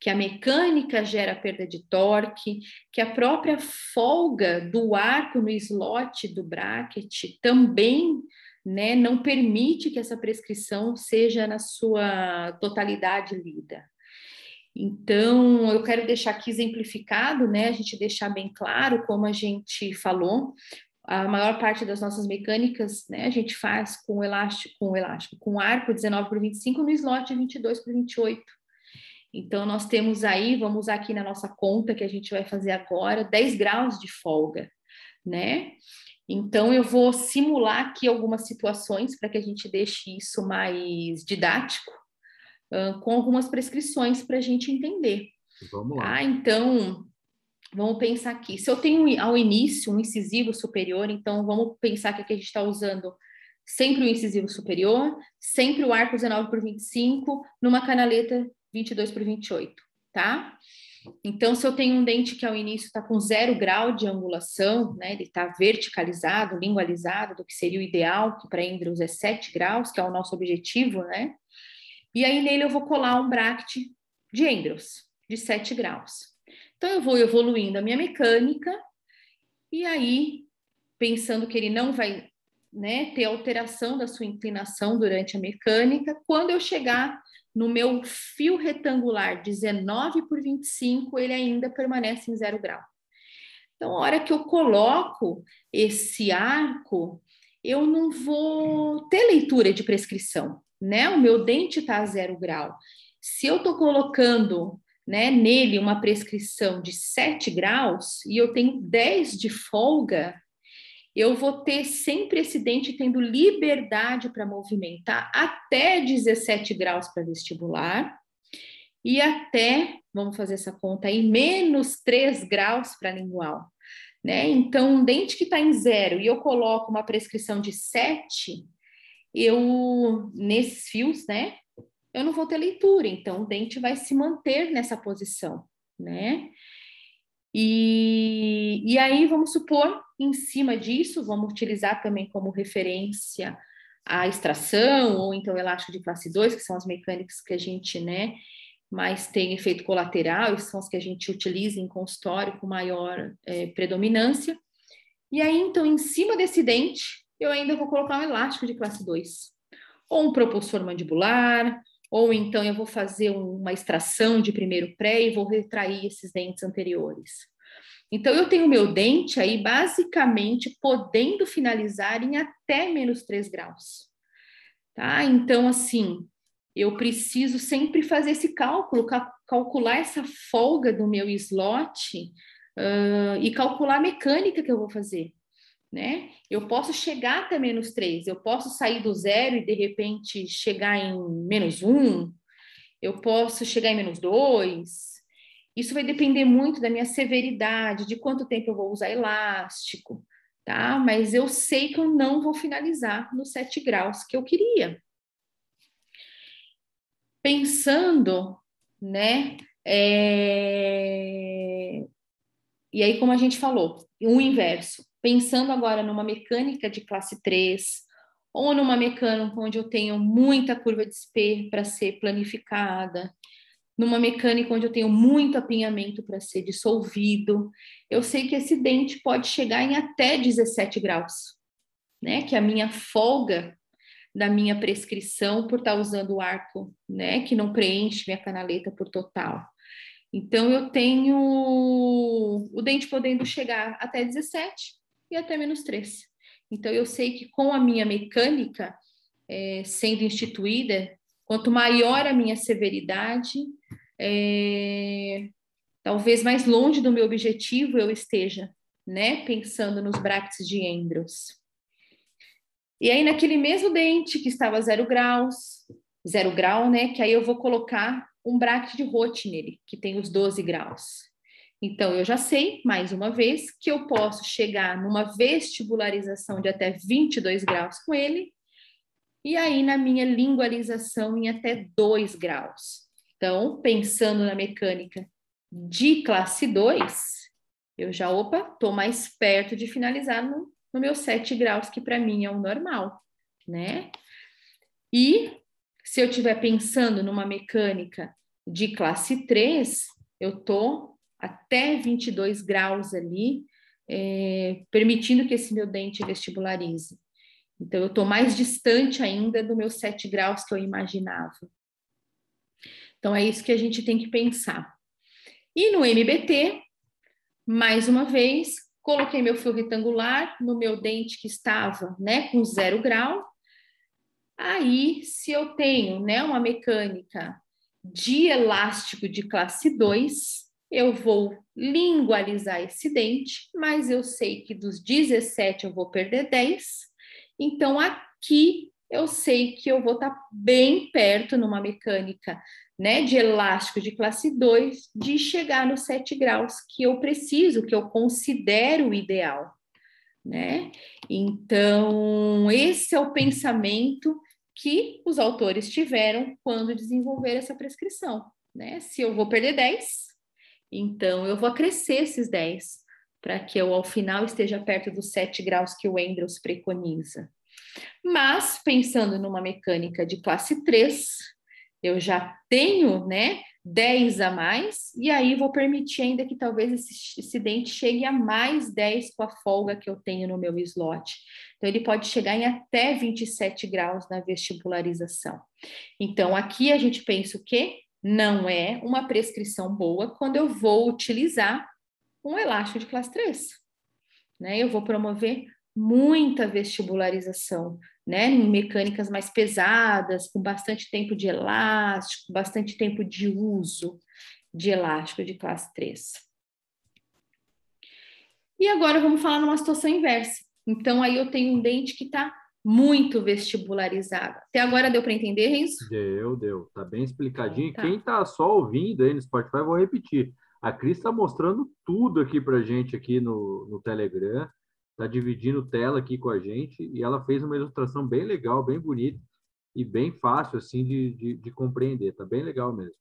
que a mecânica gera perda de torque, que a própria folga do arco no slot do bracket também né, não permite que essa prescrição seja na sua totalidade lida. Então, eu quero deixar aqui exemplificado, né, a gente deixar bem claro, como a gente falou, a maior parte das nossas mecânicas, né, a gente faz com elástico, com elástico, com arco 19 por 25 no slot 22 por 28. Então, nós temos aí, vamos usar aqui na nossa conta que a gente vai fazer agora, 10 graus de folga, né? Então, eu vou simular aqui algumas situações para que a gente deixe isso mais didático, uh, com algumas prescrições para a gente entender. Vamos lá. Ah, então, vamos pensar aqui. Se eu tenho ao início um incisivo superior, então vamos pensar que aqui a gente está usando sempre o incisivo superior, sempre o arco 19 por 25, numa canaleta 22 por 28, tá? Então, se eu tenho um dente que ao início está com zero grau de angulação, né, ele está verticalizado, lingualizado, do que seria o ideal, que para Endros é 7 graus, que é o nosso objetivo, né? E aí nele eu vou colar um bract de Endros, de 7 graus. Então, eu vou evoluindo a minha mecânica, e aí, pensando que ele não vai né, ter alteração da sua inclinação durante a mecânica, quando eu chegar no meu fio retangular 19 por 25, ele ainda permanece em zero grau. Então, a hora que eu coloco esse arco, eu não vou ter leitura de prescrição, né? O meu dente está a zero grau. Se eu estou colocando né, nele uma prescrição de 7 graus e eu tenho 10 de folga, eu vou ter sempre esse dente tendo liberdade para movimentar até 17 graus para vestibular e até, vamos fazer essa conta aí, menos 3 graus para lingual. Né? Então, um dente que está em zero e eu coloco uma prescrição de 7, eu, nesses fios, né? Eu não vou ter leitura, então o dente vai se manter nessa posição, né? E, e aí, vamos supor, em cima disso, vamos utilizar também como referência a extração, ou então elástico de classe 2, que são as mecânicas que a gente, né, mais tem efeito colateral, e são as que a gente utiliza em consultório com maior é, predominância. E aí, então, em cima desse dente, eu ainda vou colocar um elástico de classe 2, ou um propulsor mandibular, ou então eu vou fazer uma extração de primeiro pré e vou retrair esses dentes anteriores. Então, eu tenho meu dente aí basicamente podendo finalizar em até menos 3 graus. Tá? Então, assim, eu preciso sempre fazer esse cálculo, cal calcular essa folga do meu slot uh, e calcular a mecânica que eu vou fazer. Né? Eu posso chegar até menos 3, eu posso sair do zero e de repente chegar em menos 1, eu posso chegar em menos 2, isso vai depender muito da minha severidade, de quanto tempo eu vou usar elástico, tá? Mas eu sei que eu não vou finalizar nos 7 graus que eu queria. Pensando, né? É... E aí, como a gente falou, o inverso. Pensando agora numa mecânica de classe 3, ou numa mecânica onde eu tenho muita curva de SP para ser planificada, numa mecânica onde eu tenho muito apinhamento para ser dissolvido, eu sei que esse dente pode chegar em até 17 graus, né? Que é a minha folga da minha prescrição por estar tá usando o arco, né? Que não preenche minha canaleta por total. Então, eu tenho o dente podendo chegar até 17 e até menos 3. Então, eu sei que com a minha mecânica é, sendo instituída, Quanto maior a minha severidade, é, talvez mais longe do meu objetivo eu esteja, né? Pensando nos bractes de Andrews. E aí, naquele mesmo dente que estava zero graus, zero grau, né? Que aí eu vou colocar um bracte de Roth nele, que tem os 12 graus. Então, eu já sei, mais uma vez, que eu posso chegar numa vestibularização de até 22 graus com ele, e aí na minha lingualização em até 2 graus. Então, pensando na mecânica de classe 2, eu já, opa, estou mais perto de finalizar no, no meu 7 graus, que para mim é o normal, né? E se eu estiver pensando numa mecânica de classe 3, eu estou até 22 graus ali, é, permitindo que esse meu dente vestibularize. Então, eu estou mais distante ainda do meu 7 graus que eu imaginava. Então, é isso que a gente tem que pensar. E no MBT, mais uma vez, coloquei meu fio retangular no meu dente que estava né, com zero grau. Aí, se eu tenho né, uma mecânica de elástico de classe 2, eu vou lingualizar esse dente, mas eu sei que dos 17 eu vou perder 10, então, aqui eu sei que eu vou estar tá bem perto numa mecânica né, de elástico de classe 2, de chegar nos 7 graus que eu preciso, que eu considero ideal. Né? Então, esse é o pensamento que os autores tiveram quando desenvolveram essa prescrição. Né? Se eu vou perder 10, então eu vou acrescer esses 10 para que eu, ao final, esteja perto dos 7 graus que o Endros preconiza. Mas, pensando numa mecânica de classe 3, eu já tenho, né, 10 a mais, e aí vou permitir ainda que talvez esse, esse dente chegue a mais 10 com a folga que eu tenho no meu slot. Então, ele pode chegar em até 27 graus na vestibularização. Então, aqui a gente pensa o quê? Não é uma prescrição boa quando eu vou utilizar um elástico de classe 3. Né? Eu vou promover muita vestibularização, né? Em mecânicas mais pesadas, com bastante tempo de elástico, bastante tempo de uso de elástico de classe 3. E agora vamos falar numa situação inversa. Então, aí eu tenho um dente que está muito vestibularizado. Até agora deu para entender, Renzo? Deu, deu. Tá bem explicadinho. Tá. Quem está só ouvindo aí no Spotify, vou repetir. A Cris está mostrando tudo aqui para gente aqui no, no Telegram, está dividindo tela aqui com a gente e ela fez uma ilustração bem legal, bem bonita e bem fácil assim de, de, de compreender. Tá bem legal mesmo.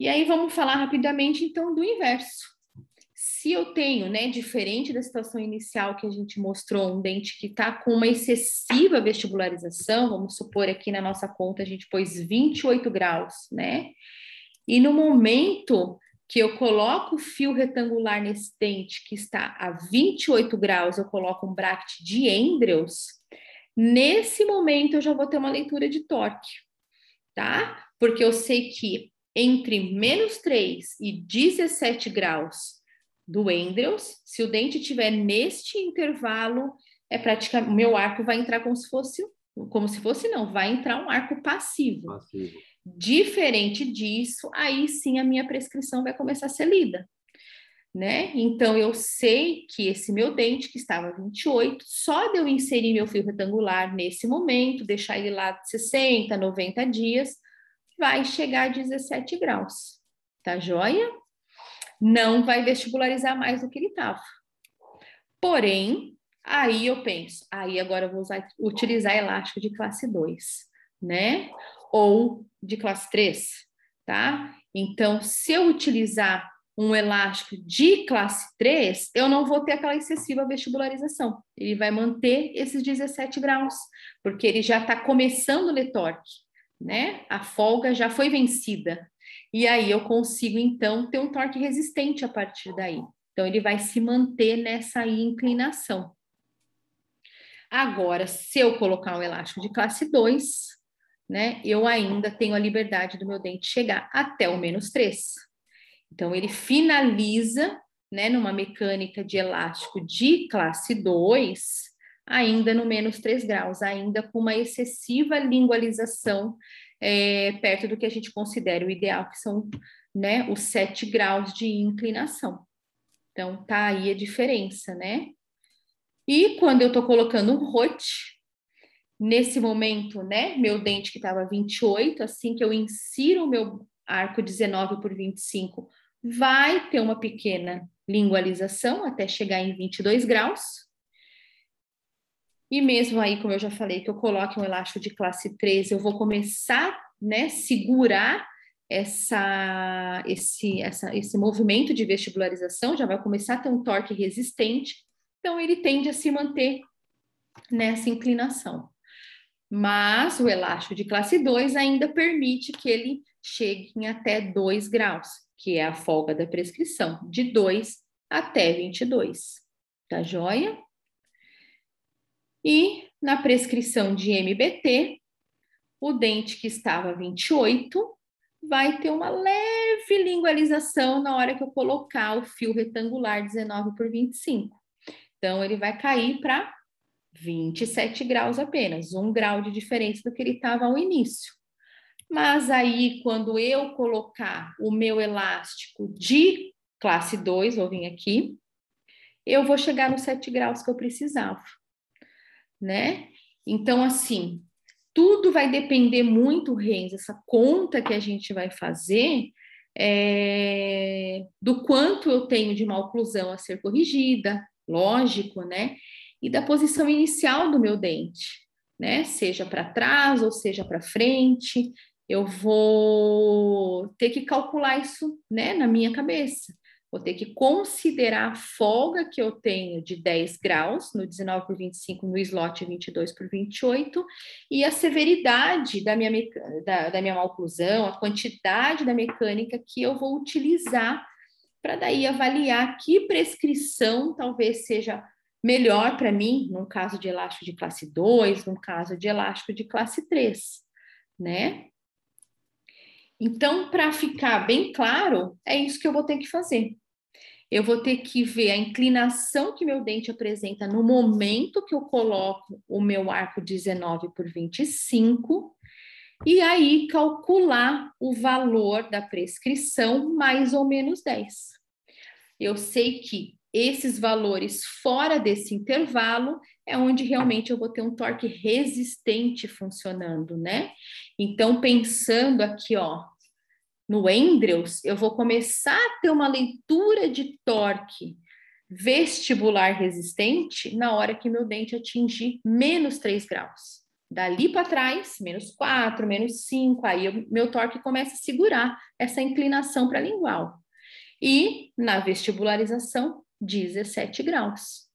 E aí vamos falar rapidamente então do inverso. Se eu tenho, né, diferente da situação inicial que a gente mostrou, um dente que está com uma excessiva vestibularização, vamos supor aqui na nossa conta a gente pôs 28 graus, né? E no momento que eu coloco o fio retangular nesse dente que está a 28 graus, eu coloco um bracket de Andrews, nesse momento eu já vou ter uma leitura de torque, tá? Porque eu sei que entre menos 3 e 17 graus do Endrels, se o dente estiver neste intervalo, é praticamente o meu arco vai entrar como se fosse como se fosse não, vai entrar um arco passivo. passivo. Diferente disso, aí sim a minha prescrição vai começar a ser lida. Né? Então eu sei que esse meu dente que estava 28, só de eu inserir meu fio retangular nesse momento, deixar ele lá 60, 90 dias, vai chegar a 17 graus. Tá joia? Não vai vestibularizar mais do que ele estava. Porém, aí eu penso, aí agora eu vou usar, utilizar elástico de classe 2, né? Ou de classe 3, tá? Então, se eu utilizar um elástico de classe 3, eu não vou ter aquela excessiva vestibularização. Ele vai manter esses 17 graus, porque ele já está começando o letorque né? A folga já foi vencida. E aí eu consigo, então, ter um torque resistente a partir daí. Então, ele vai se manter nessa inclinação. Agora, se eu colocar um elástico de classe 2, né, eu ainda tenho a liberdade do meu dente chegar até o menos 3. Então, ele finaliza, né, numa mecânica de elástico de classe 2, ainda no menos 3 graus, ainda com uma excessiva lingualização é, perto do que a gente considera o ideal, que são né, os 7 graus de inclinação. Então, tá aí a diferença, né? E quando eu tô colocando um rote, nesse momento, né, meu dente que estava 28, assim que eu insiro o meu arco 19 por 25, vai ter uma pequena lingualização até chegar em 22 graus. E mesmo aí, como eu já falei, que eu coloque um elástico de classe 3, eu vou começar, né, segurar essa, esse, essa, esse movimento de vestibularização, já vai começar a ter um torque resistente, então ele tende a se manter nessa inclinação. Mas o elástico de classe 2 ainda permite que ele chegue em até 2 graus, que é a folga da prescrição, de 2 até 22. Tá joia? E na prescrição de MBT, o dente que estava 28 vai ter uma leve lingualização na hora que eu colocar o fio retangular 19 por 25. Então, ele vai cair para 27 graus apenas, um grau de diferença do que ele estava ao início. Mas aí, quando eu colocar o meu elástico de classe 2, vou vir aqui, eu vou chegar nos 7 graus que eu precisava né? Então, assim, tudo vai depender muito, Renz, essa conta que a gente vai fazer é, do quanto eu tenho de uma oclusão a ser corrigida, lógico, né? E da posição inicial do meu dente, né? Seja para trás ou seja para frente, eu vou ter que calcular isso, né, na minha cabeça. Vou ter que considerar a folga que eu tenho de 10 graus no 19 por 25, no slot 22 por 28, e a severidade da minha, da, da minha malclusão, a quantidade da mecânica que eu vou utilizar para daí avaliar que prescrição talvez seja melhor para mim, num caso de elástico de classe 2, num caso de elástico de classe 3, né? Então, para ficar bem claro, é isso que eu vou ter que fazer. Eu vou ter que ver a inclinação que meu dente apresenta no momento que eu coloco o meu arco 19 por 25 e aí calcular o valor da prescrição mais ou menos 10. Eu sei que esses valores fora desse intervalo é onde realmente eu vou ter um torque resistente funcionando, né? Então, pensando aqui, ó, no Endrels, eu vou começar a ter uma leitura de torque vestibular resistente na hora que meu dente atingir menos 3 graus. Dali para trás, menos 4, menos 5, aí eu, meu torque começa a segurar essa inclinação para lingual. E na vestibularização, 17 graus.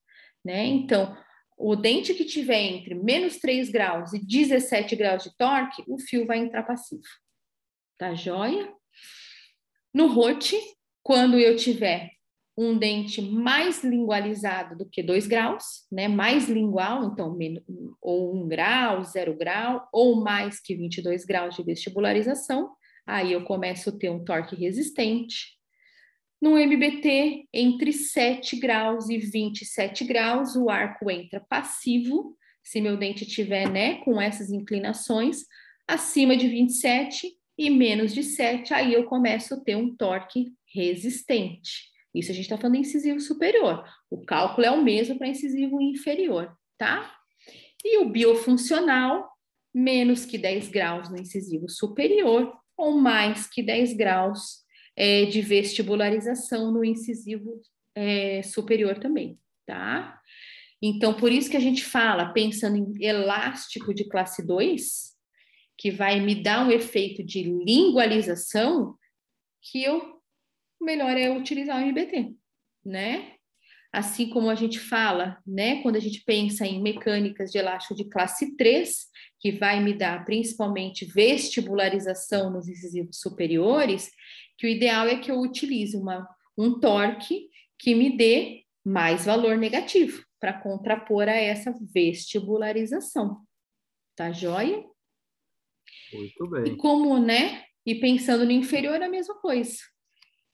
Né? Então, o dente que tiver entre menos 3 graus e 17 graus de torque, o fio vai entrar passivo. Tá joia? No rote, quando eu tiver um dente mais lingualizado do que 2 graus, né? Mais lingual, então, ou 1 um grau, 0 grau, ou mais que 22 graus de vestibularização, aí eu começo a ter um torque resistente. No MBT, entre 7 graus e 27 graus, o arco entra passivo, se meu dente tiver, né, com essas inclinações, acima de 27 e menos de 7, aí eu começo a ter um torque resistente. Isso a gente está falando incisivo superior. O cálculo é o mesmo para incisivo inferior, tá? E o biofuncional, menos que 10 graus no incisivo superior ou mais que 10 graus é, de vestibularização no incisivo é, superior também, tá? Então, por isso que a gente fala, pensando em elástico de classe 2, que vai me dar um efeito de lingualização, que eu melhor é utilizar o MBT, né? Assim como a gente fala, né, quando a gente pensa em mecânicas de elástico de classe 3, que vai me dar principalmente vestibularização nos incisivos superiores, que o ideal é que eu utilize uma, um torque que me dê mais valor negativo para contrapor a essa vestibularização. Tá joia? Muito bem. E como, né? E pensando no inferior, a mesma coisa.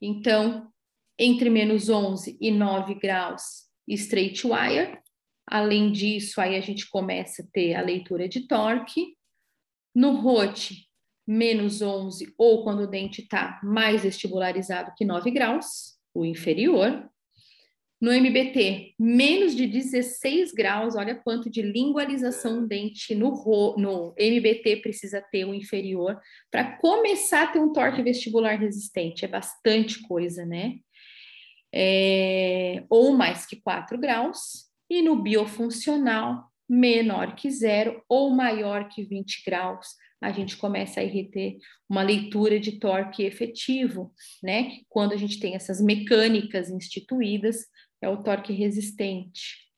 Então, entre menos 11 e 9 graus, straight wire. Além disso, aí a gente começa a ter a leitura de torque. No rote, menos 11, ou quando o dente está mais vestibularizado que 9 graus, o inferior. No MBT, menos de 16 graus, olha quanto de lingualização o dente no, no MBT precisa ter o inferior para começar a ter um torque vestibular resistente. É bastante coisa, né? É, ou mais que 4 graus. E no biofuncional, menor que zero ou maior que 20 graus, a gente começa a ter uma leitura de torque efetivo, né? Quando a gente tem essas mecânicas instituídas é o torque resistente.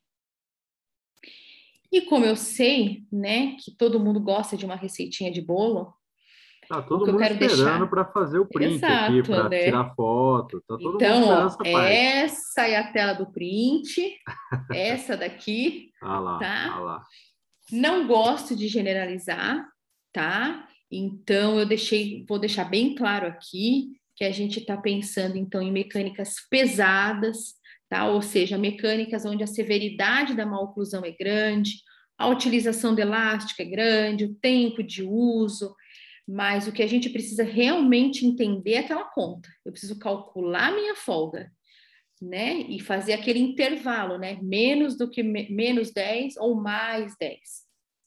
E como eu sei, né, que todo mundo gosta de uma receitinha de bolo, Tá todo mundo esperando para fazer o print Exato, aqui, para né? tirar foto. Tá todo então, mundo ó, essa é a tela do print, essa daqui, ah lá, tá? Ah lá. Não gosto de generalizar, tá? Então eu deixei, vou deixar bem claro aqui que a gente está pensando então em mecânicas pesadas, tá? Ou seja, mecânicas onde a severidade da maloclusão é grande, a utilização de elástico é grande, o tempo de uso, mas o que a gente precisa realmente entender é aquela conta. Eu preciso calcular minha folga, né? E fazer aquele intervalo, né? Menos do que menos 10 ou mais 10.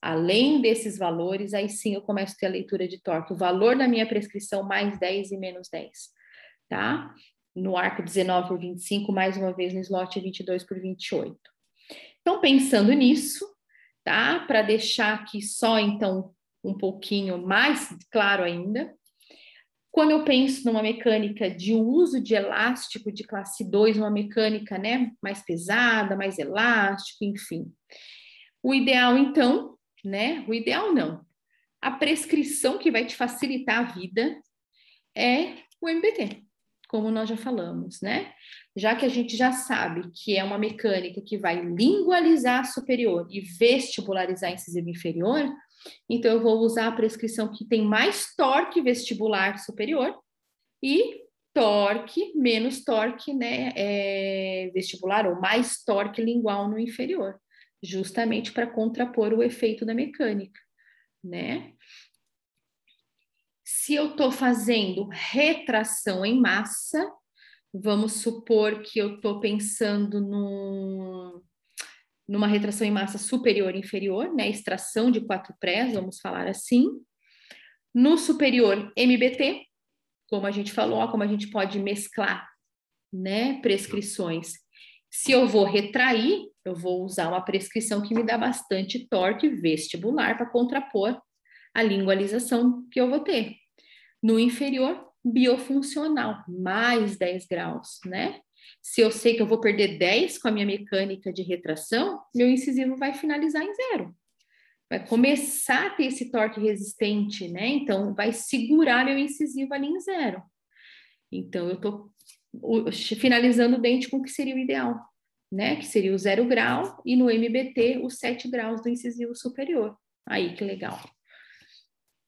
Além desses valores, aí sim eu começo a ter a leitura de torque. O valor da minha prescrição mais 10 e menos 10, tá? no arco 19 por 25, mais uma vez no slot 22 por 28. Então, pensando nisso, tá? Para deixar aqui só, então, um pouquinho mais claro ainda, quando eu penso numa mecânica de uso de elástico de classe 2, uma mecânica, né, mais pesada, mais elástico, enfim. O ideal, então, né, o ideal não, a prescrição que vai te facilitar a vida é o MBT como nós já falamos, né? Já que a gente já sabe que é uma mecânica que vai lingualizar superior e vestibularizar incisivo inferior, então eu vou usar a prescrição que tem mais torque vestibular superior e torque menos torque, né, é, vestibular ou mais torque lingual no inferior, justamente para contrapor o efeito da mecânica, né? Se eu estou fazendo retração em massa, vamos supor que eu estou pensando num, numa retração em massa superior e inferior, né? Extração de quatro prés, vamos falar assim. No superior, MBT, como a gente falou, ó, como a gente pode mesclar, né? Prescrições. Se eu vou retrair, eu vou usar uma prescrição que me dá bastante torque vestibular para contrapor a lingualização que eu vou ter. No inferior, biofuncional, mais 10 graus, né? Se eu sei que eu vou perder 10 com a minha mecânica de retração, meu incisivo vai finalizar em zero. Vai começar a ter esse torque resistente, né? Então, vai segurar meu incisivo ali em zero. Então, eu estou finalizando o dente com o que seria o ideal, né? Que seria o zero grau e no MBT os 7 graus do incisivo superior. Aí, que legal.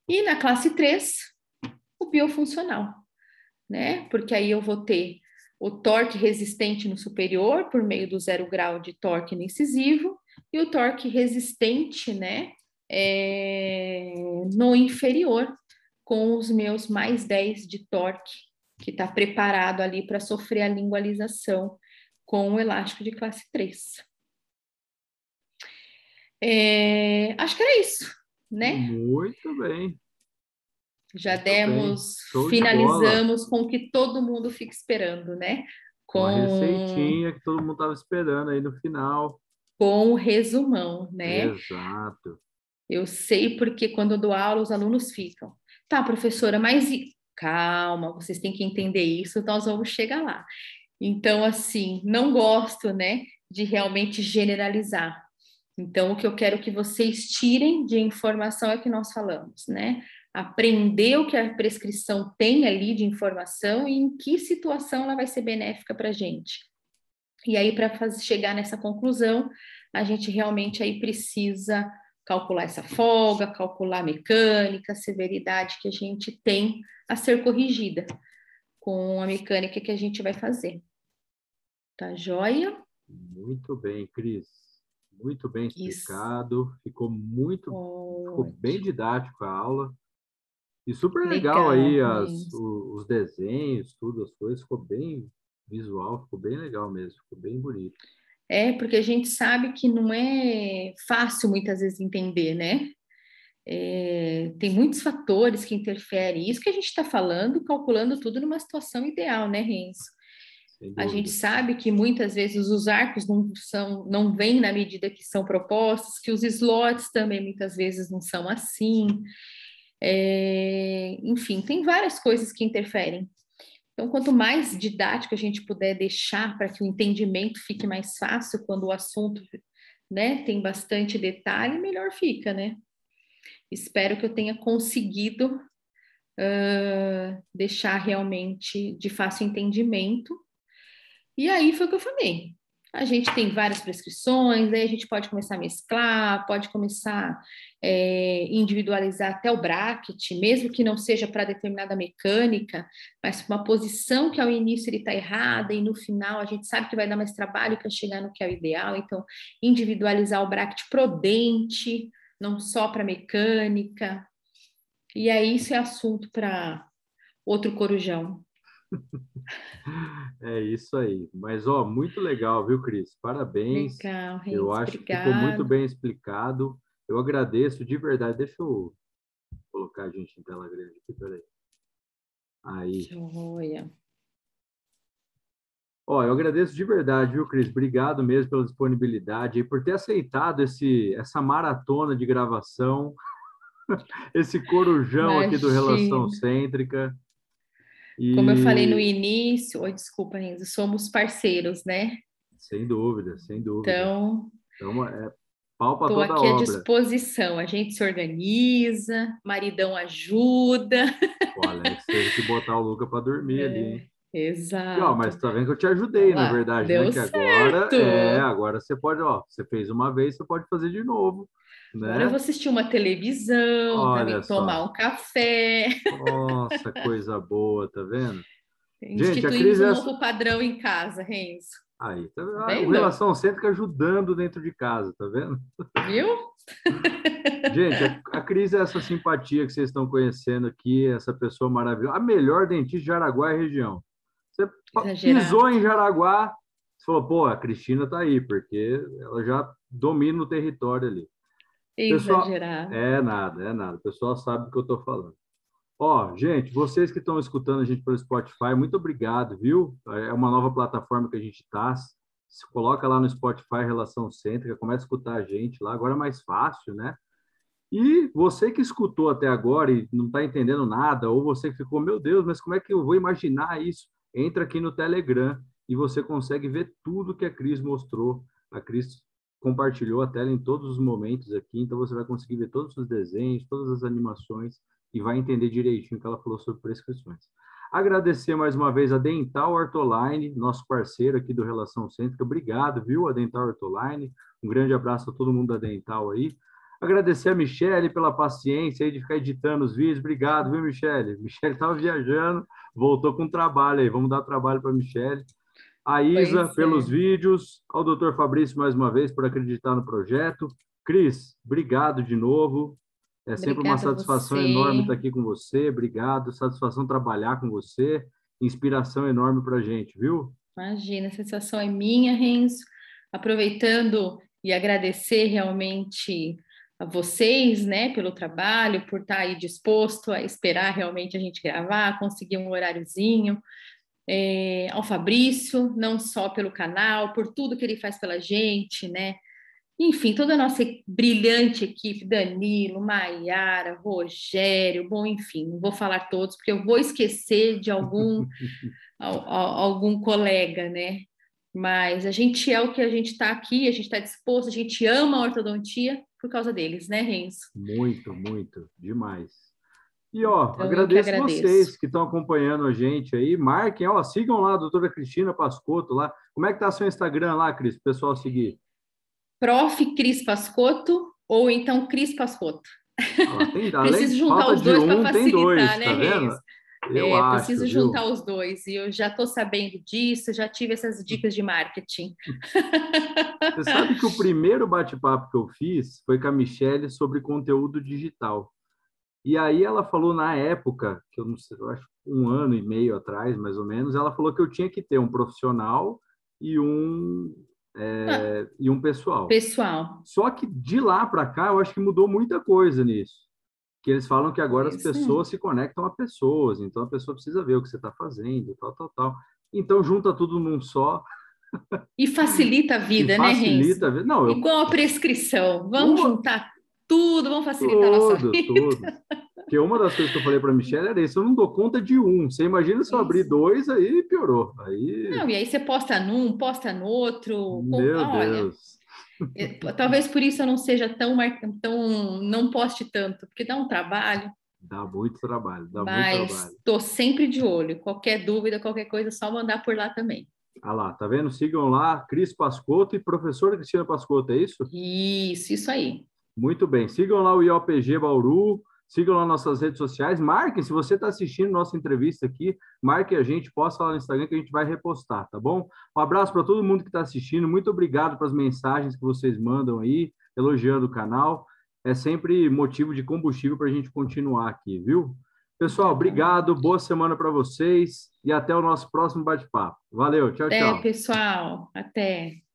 E na classe 3, o biofuncional, né? Porque aí eu vou ter o torque resistente no superior por meio do zero grau de torque no incisivo e o torque resistente, né, é, no inferior com os meus mais 10 de torque que está preparado ali para sofrer a lingualização com o elástico de classe 3. É, acho que era isso, né? Muito bem. Já Muito demos, finalizamos com o que todo mundo fica esperando, né? Com a receitinha que todo mundo estava esperando aí no final. Com o resumão, né? Exato. Eu sei porque quando eu dou aula, os alunos ficam. Tá, professora, mas calma, vocês têm que entender isso, nós vamos chegar lá. Então, assim, não gosto, né, de realmente generalizar. Então, o que eu quero que vocês tirem de informação é que nós falamos, né? Aprender o que a prescrição tem ali de informação e em que situação ela vai ser benéfica para a gente. E aí, para chegar nessa conclusão, a gente realmente aí precisa calcular essa folga, calcular a mecânica, a severidade que a gente tem a ser corrigida com a mecânica que a gente vai fazer. Tá joia? Muito bem, Cris. Muito bem explicado. Isso. Ficou muito, ficou bem didático a aula. E super legal, legal aí as, os, os, desenhos, tudo, as coisas. Ficou bem visual, ficou bem legal mesmo. Ficou bem bonito. É, porque a gente sabe que não é fácil muitas vezes entender, né? É, tem muitos fatores que interferem. Isso que a gente está falando, calculando tudo numa situação ideal, né, Renzo? A gente sabe que muitas vezes os arcos não são, não vêm na medida que são propostos, que os slots também muitas vezes não são assim. É, enfim, tem várias coisas que interferem. Então, quanto mais didático a gente puder deixar para que o entendimento fique mais fácil quando o assunto né, tem bastante detalhe, melhor fica, né? Espero que eu tenha conseguido uh, deixar realmente de fácil entendimento e aí foi o que eu falei. A gente tem várias prescrições, aí a gente pode começar a mesclar, pode começar a é, individualizar até o bracket, mesmo que não seja para determinada mecânica, mas uma posição que ao início ele está errada e no final a gente sabe que vai dar mais trabalho para chegar no que é o ideal, então individualizar o bracket pro dente, não só para mecânica. E aí isso é assunto para outro corujão. É isso aí. Mas, ó, muito legal, viu, Cris? Parabéns. Legal, Reis, Eu acho obrigada. que ficou muito bem explicado. Eu agradeço de verdade. Deixa eu colocar a gente em tela grande aqui, peraí. Aí. Joia. Ó, eu agradeço de verdade, viu, Cris? Obrigado mesmo pela disponibilidade e por ter aceitado esse, essa maratona de gravação, esse corujão Imagina. aqui do Relação Cêntrica. E... Como eu falei no início, oi, desculpa, Renzo, somos parceiros, né? Sem dúvida, sem dúvida. Então, então é pau para toda aqui à disposição. A gente se organiza, maridão ajuda. O Alex teve que botar o Luca para dormir é, ali, hein? Exato. Ó, mas tá vendo que eu te ajudei, na verdade, deu né? Que agora, é, agora você pode, ó, você fez uma vez, você pode fazer de novo. Né? Agora eu vou assistir uma televisão, também tomar um café. Nossa, coisa boa, tá vendo? Gente, a crise um é... novo padrão em casa, Renzo. Aí, tá vendo? Tá a relação sempre ajudando dentro de casa, tá vendo? Viu? Gente, a, a Cris é essa simpatia que vocês estão conhecendo aqui, essa pessoa maravilhosa, a melhor dentista de Jaraguá e região. Você Exagerado. pisou em Jaraguá, você falou, pô, a Cristina tá aí, porque ela já domina o território ali. Pessoal, Exagerado. É nada, é nada. O pessoal sabe do que eu estou falando. Ó, gente, vocês que estão escutando a gente pelo Spotify, muito obrigado, viu? É uma nova plataforma que a gente está. Se coloca lá no Spotify Relação Cêntrica, começa a escutar a gente lá. Agora é mais fácil, né? E você que escutou até agora e não está entendendo nada, ou você que ficou, meu Deus, mas como é que eu vou imaginar isso? Entra aqui no Telegram e você consegue ver tudo que a Cris mostrou. A Cris compartilhou a tela em todos os momentos aqui, então você vai conseguir ver todos os desenhos, todas as animações e vai entender direitinho o que ela falou sobre prescrições. Agradecer mais uma vez a Dental Ortoline, nosso parceiro aqui do Relação Cêntrica. Obrigado, viu, a Dental Ortoline. Um grande abraço a todo mundo da Dental aí. Agradecer a Michele pela paciência aí de ficar editando os vídeos. Obrigado, viu, Michele? Michele estava viajando, voltou com trabalho aí. Vamos dar trabalho para a Michele. A Isa, pois pelos é. vídeos. Ao doutor Fabrício, mais uma vez, por acreditar no projeto. Cris, obrigado de novo. É sempre Obrigada uma satisfação enorme estar aqui com você. Obrigado. Satisfação trabalhar com você. Inspiração enorme para a gente, viu? Imagina, a sensação é minha, Renzo. Aproveitando e agradecer realmente a vocês, né, pelo trabalho, por estar aí disposto a esperar realmente a gente gravar, conseguir um horáriozinho. É, ao Fabrício, não só pelo canal, por tudo que ele faz pela gente, né? Enfim, toda a nossa brilhante equipe, Danilo, Maiara, Rogério, bom, enfim, não vou falar todos, porque eu vou esquecer de algum, algum colega, né? Mas a gente é o que a gente está aqui, a gente está disposto, a gente ama a ortodontia por causa deles, né, Renzo? Muito, muito, demais. E ó, então, agradeço, agradeço, vocês que estão acompanhando a gente aí. Marquem, ó, sigam lá a doutora Cristina Pascotto lá. Como é que tá seu Instagram lá, Cris, o pessoal seguir? Prof. Cris Pascotto ou então Cris Pascotto. Ah, tem, Preciso juntar os dois um, para facilitar, dois, né, tá Renzo? Eu é, acho, preciso viu? juntar os dois. E eu já estou sabendo disso, já tive essas dicas de marketing. Você sabe que o primeiro bate-papo que eu fiz foi com a Michelle sobre conteúdo digital. E aí ela falou na época, que eu não sei, eu acho um ano e meio atrás, mais ou menos, ela falou que eu tinha que ter um profissional e um é, ah, e um pessoal. Pessoal. Só que de lá para cá eu acho que mudou muita coisa nisso que eles falam que agora as pessoas se conectam a pessoas, então a pessoa precisa ver o que você está fazendo, tal, tal, tal. Então junta tudo num só. E facilita a vida, e né, Facilita a vida. Não, eu... Igual a prescrição. Vamos uma... juntar tudo, vamos facilitar tudo, a nossa vida. Tudo. Porque uma das coisas que eu falei para a Michelle era isso, eu não dou conta de um. Você imagina se eu abrir dois, aí piorou. Aí... Não, e aí você posta num, posta no outro. Meu Olha, Deus. É, talvez por isso eu não seja tão, tão não poste tanto, porque dá um trabalho. Dá muito trabalho, dá mas muito trabalho. Estou sempre de olho. Qualquer dúvida, qualquer coisa, é só mandar por lá também. Ah lá, tá vendo? Sigam lá, Cris Pascotto e professora Cristina Pascotto, é isso? Isso, isso aí. Muito bem. Sigam lá o IOPG Bauru, Sigam lá nossas redes sociais, marquem, se você está assistindo nossa entrevista aqui, marque a gente, posta lá no Instagram que a gente vai repostar, tá bom? Um abraço para todo mundo que está assistindo, muito obrigado pelas mensagens que vocês mandam aí, elogiando o canal, é sempre motivo de combustível para a gente continuar aqui, viu? Pessoal, obrigado, boa semana para vocês e até o nosso próximo bate-papo. Valeu, tchau, até, tchau. Até, pessoal, até.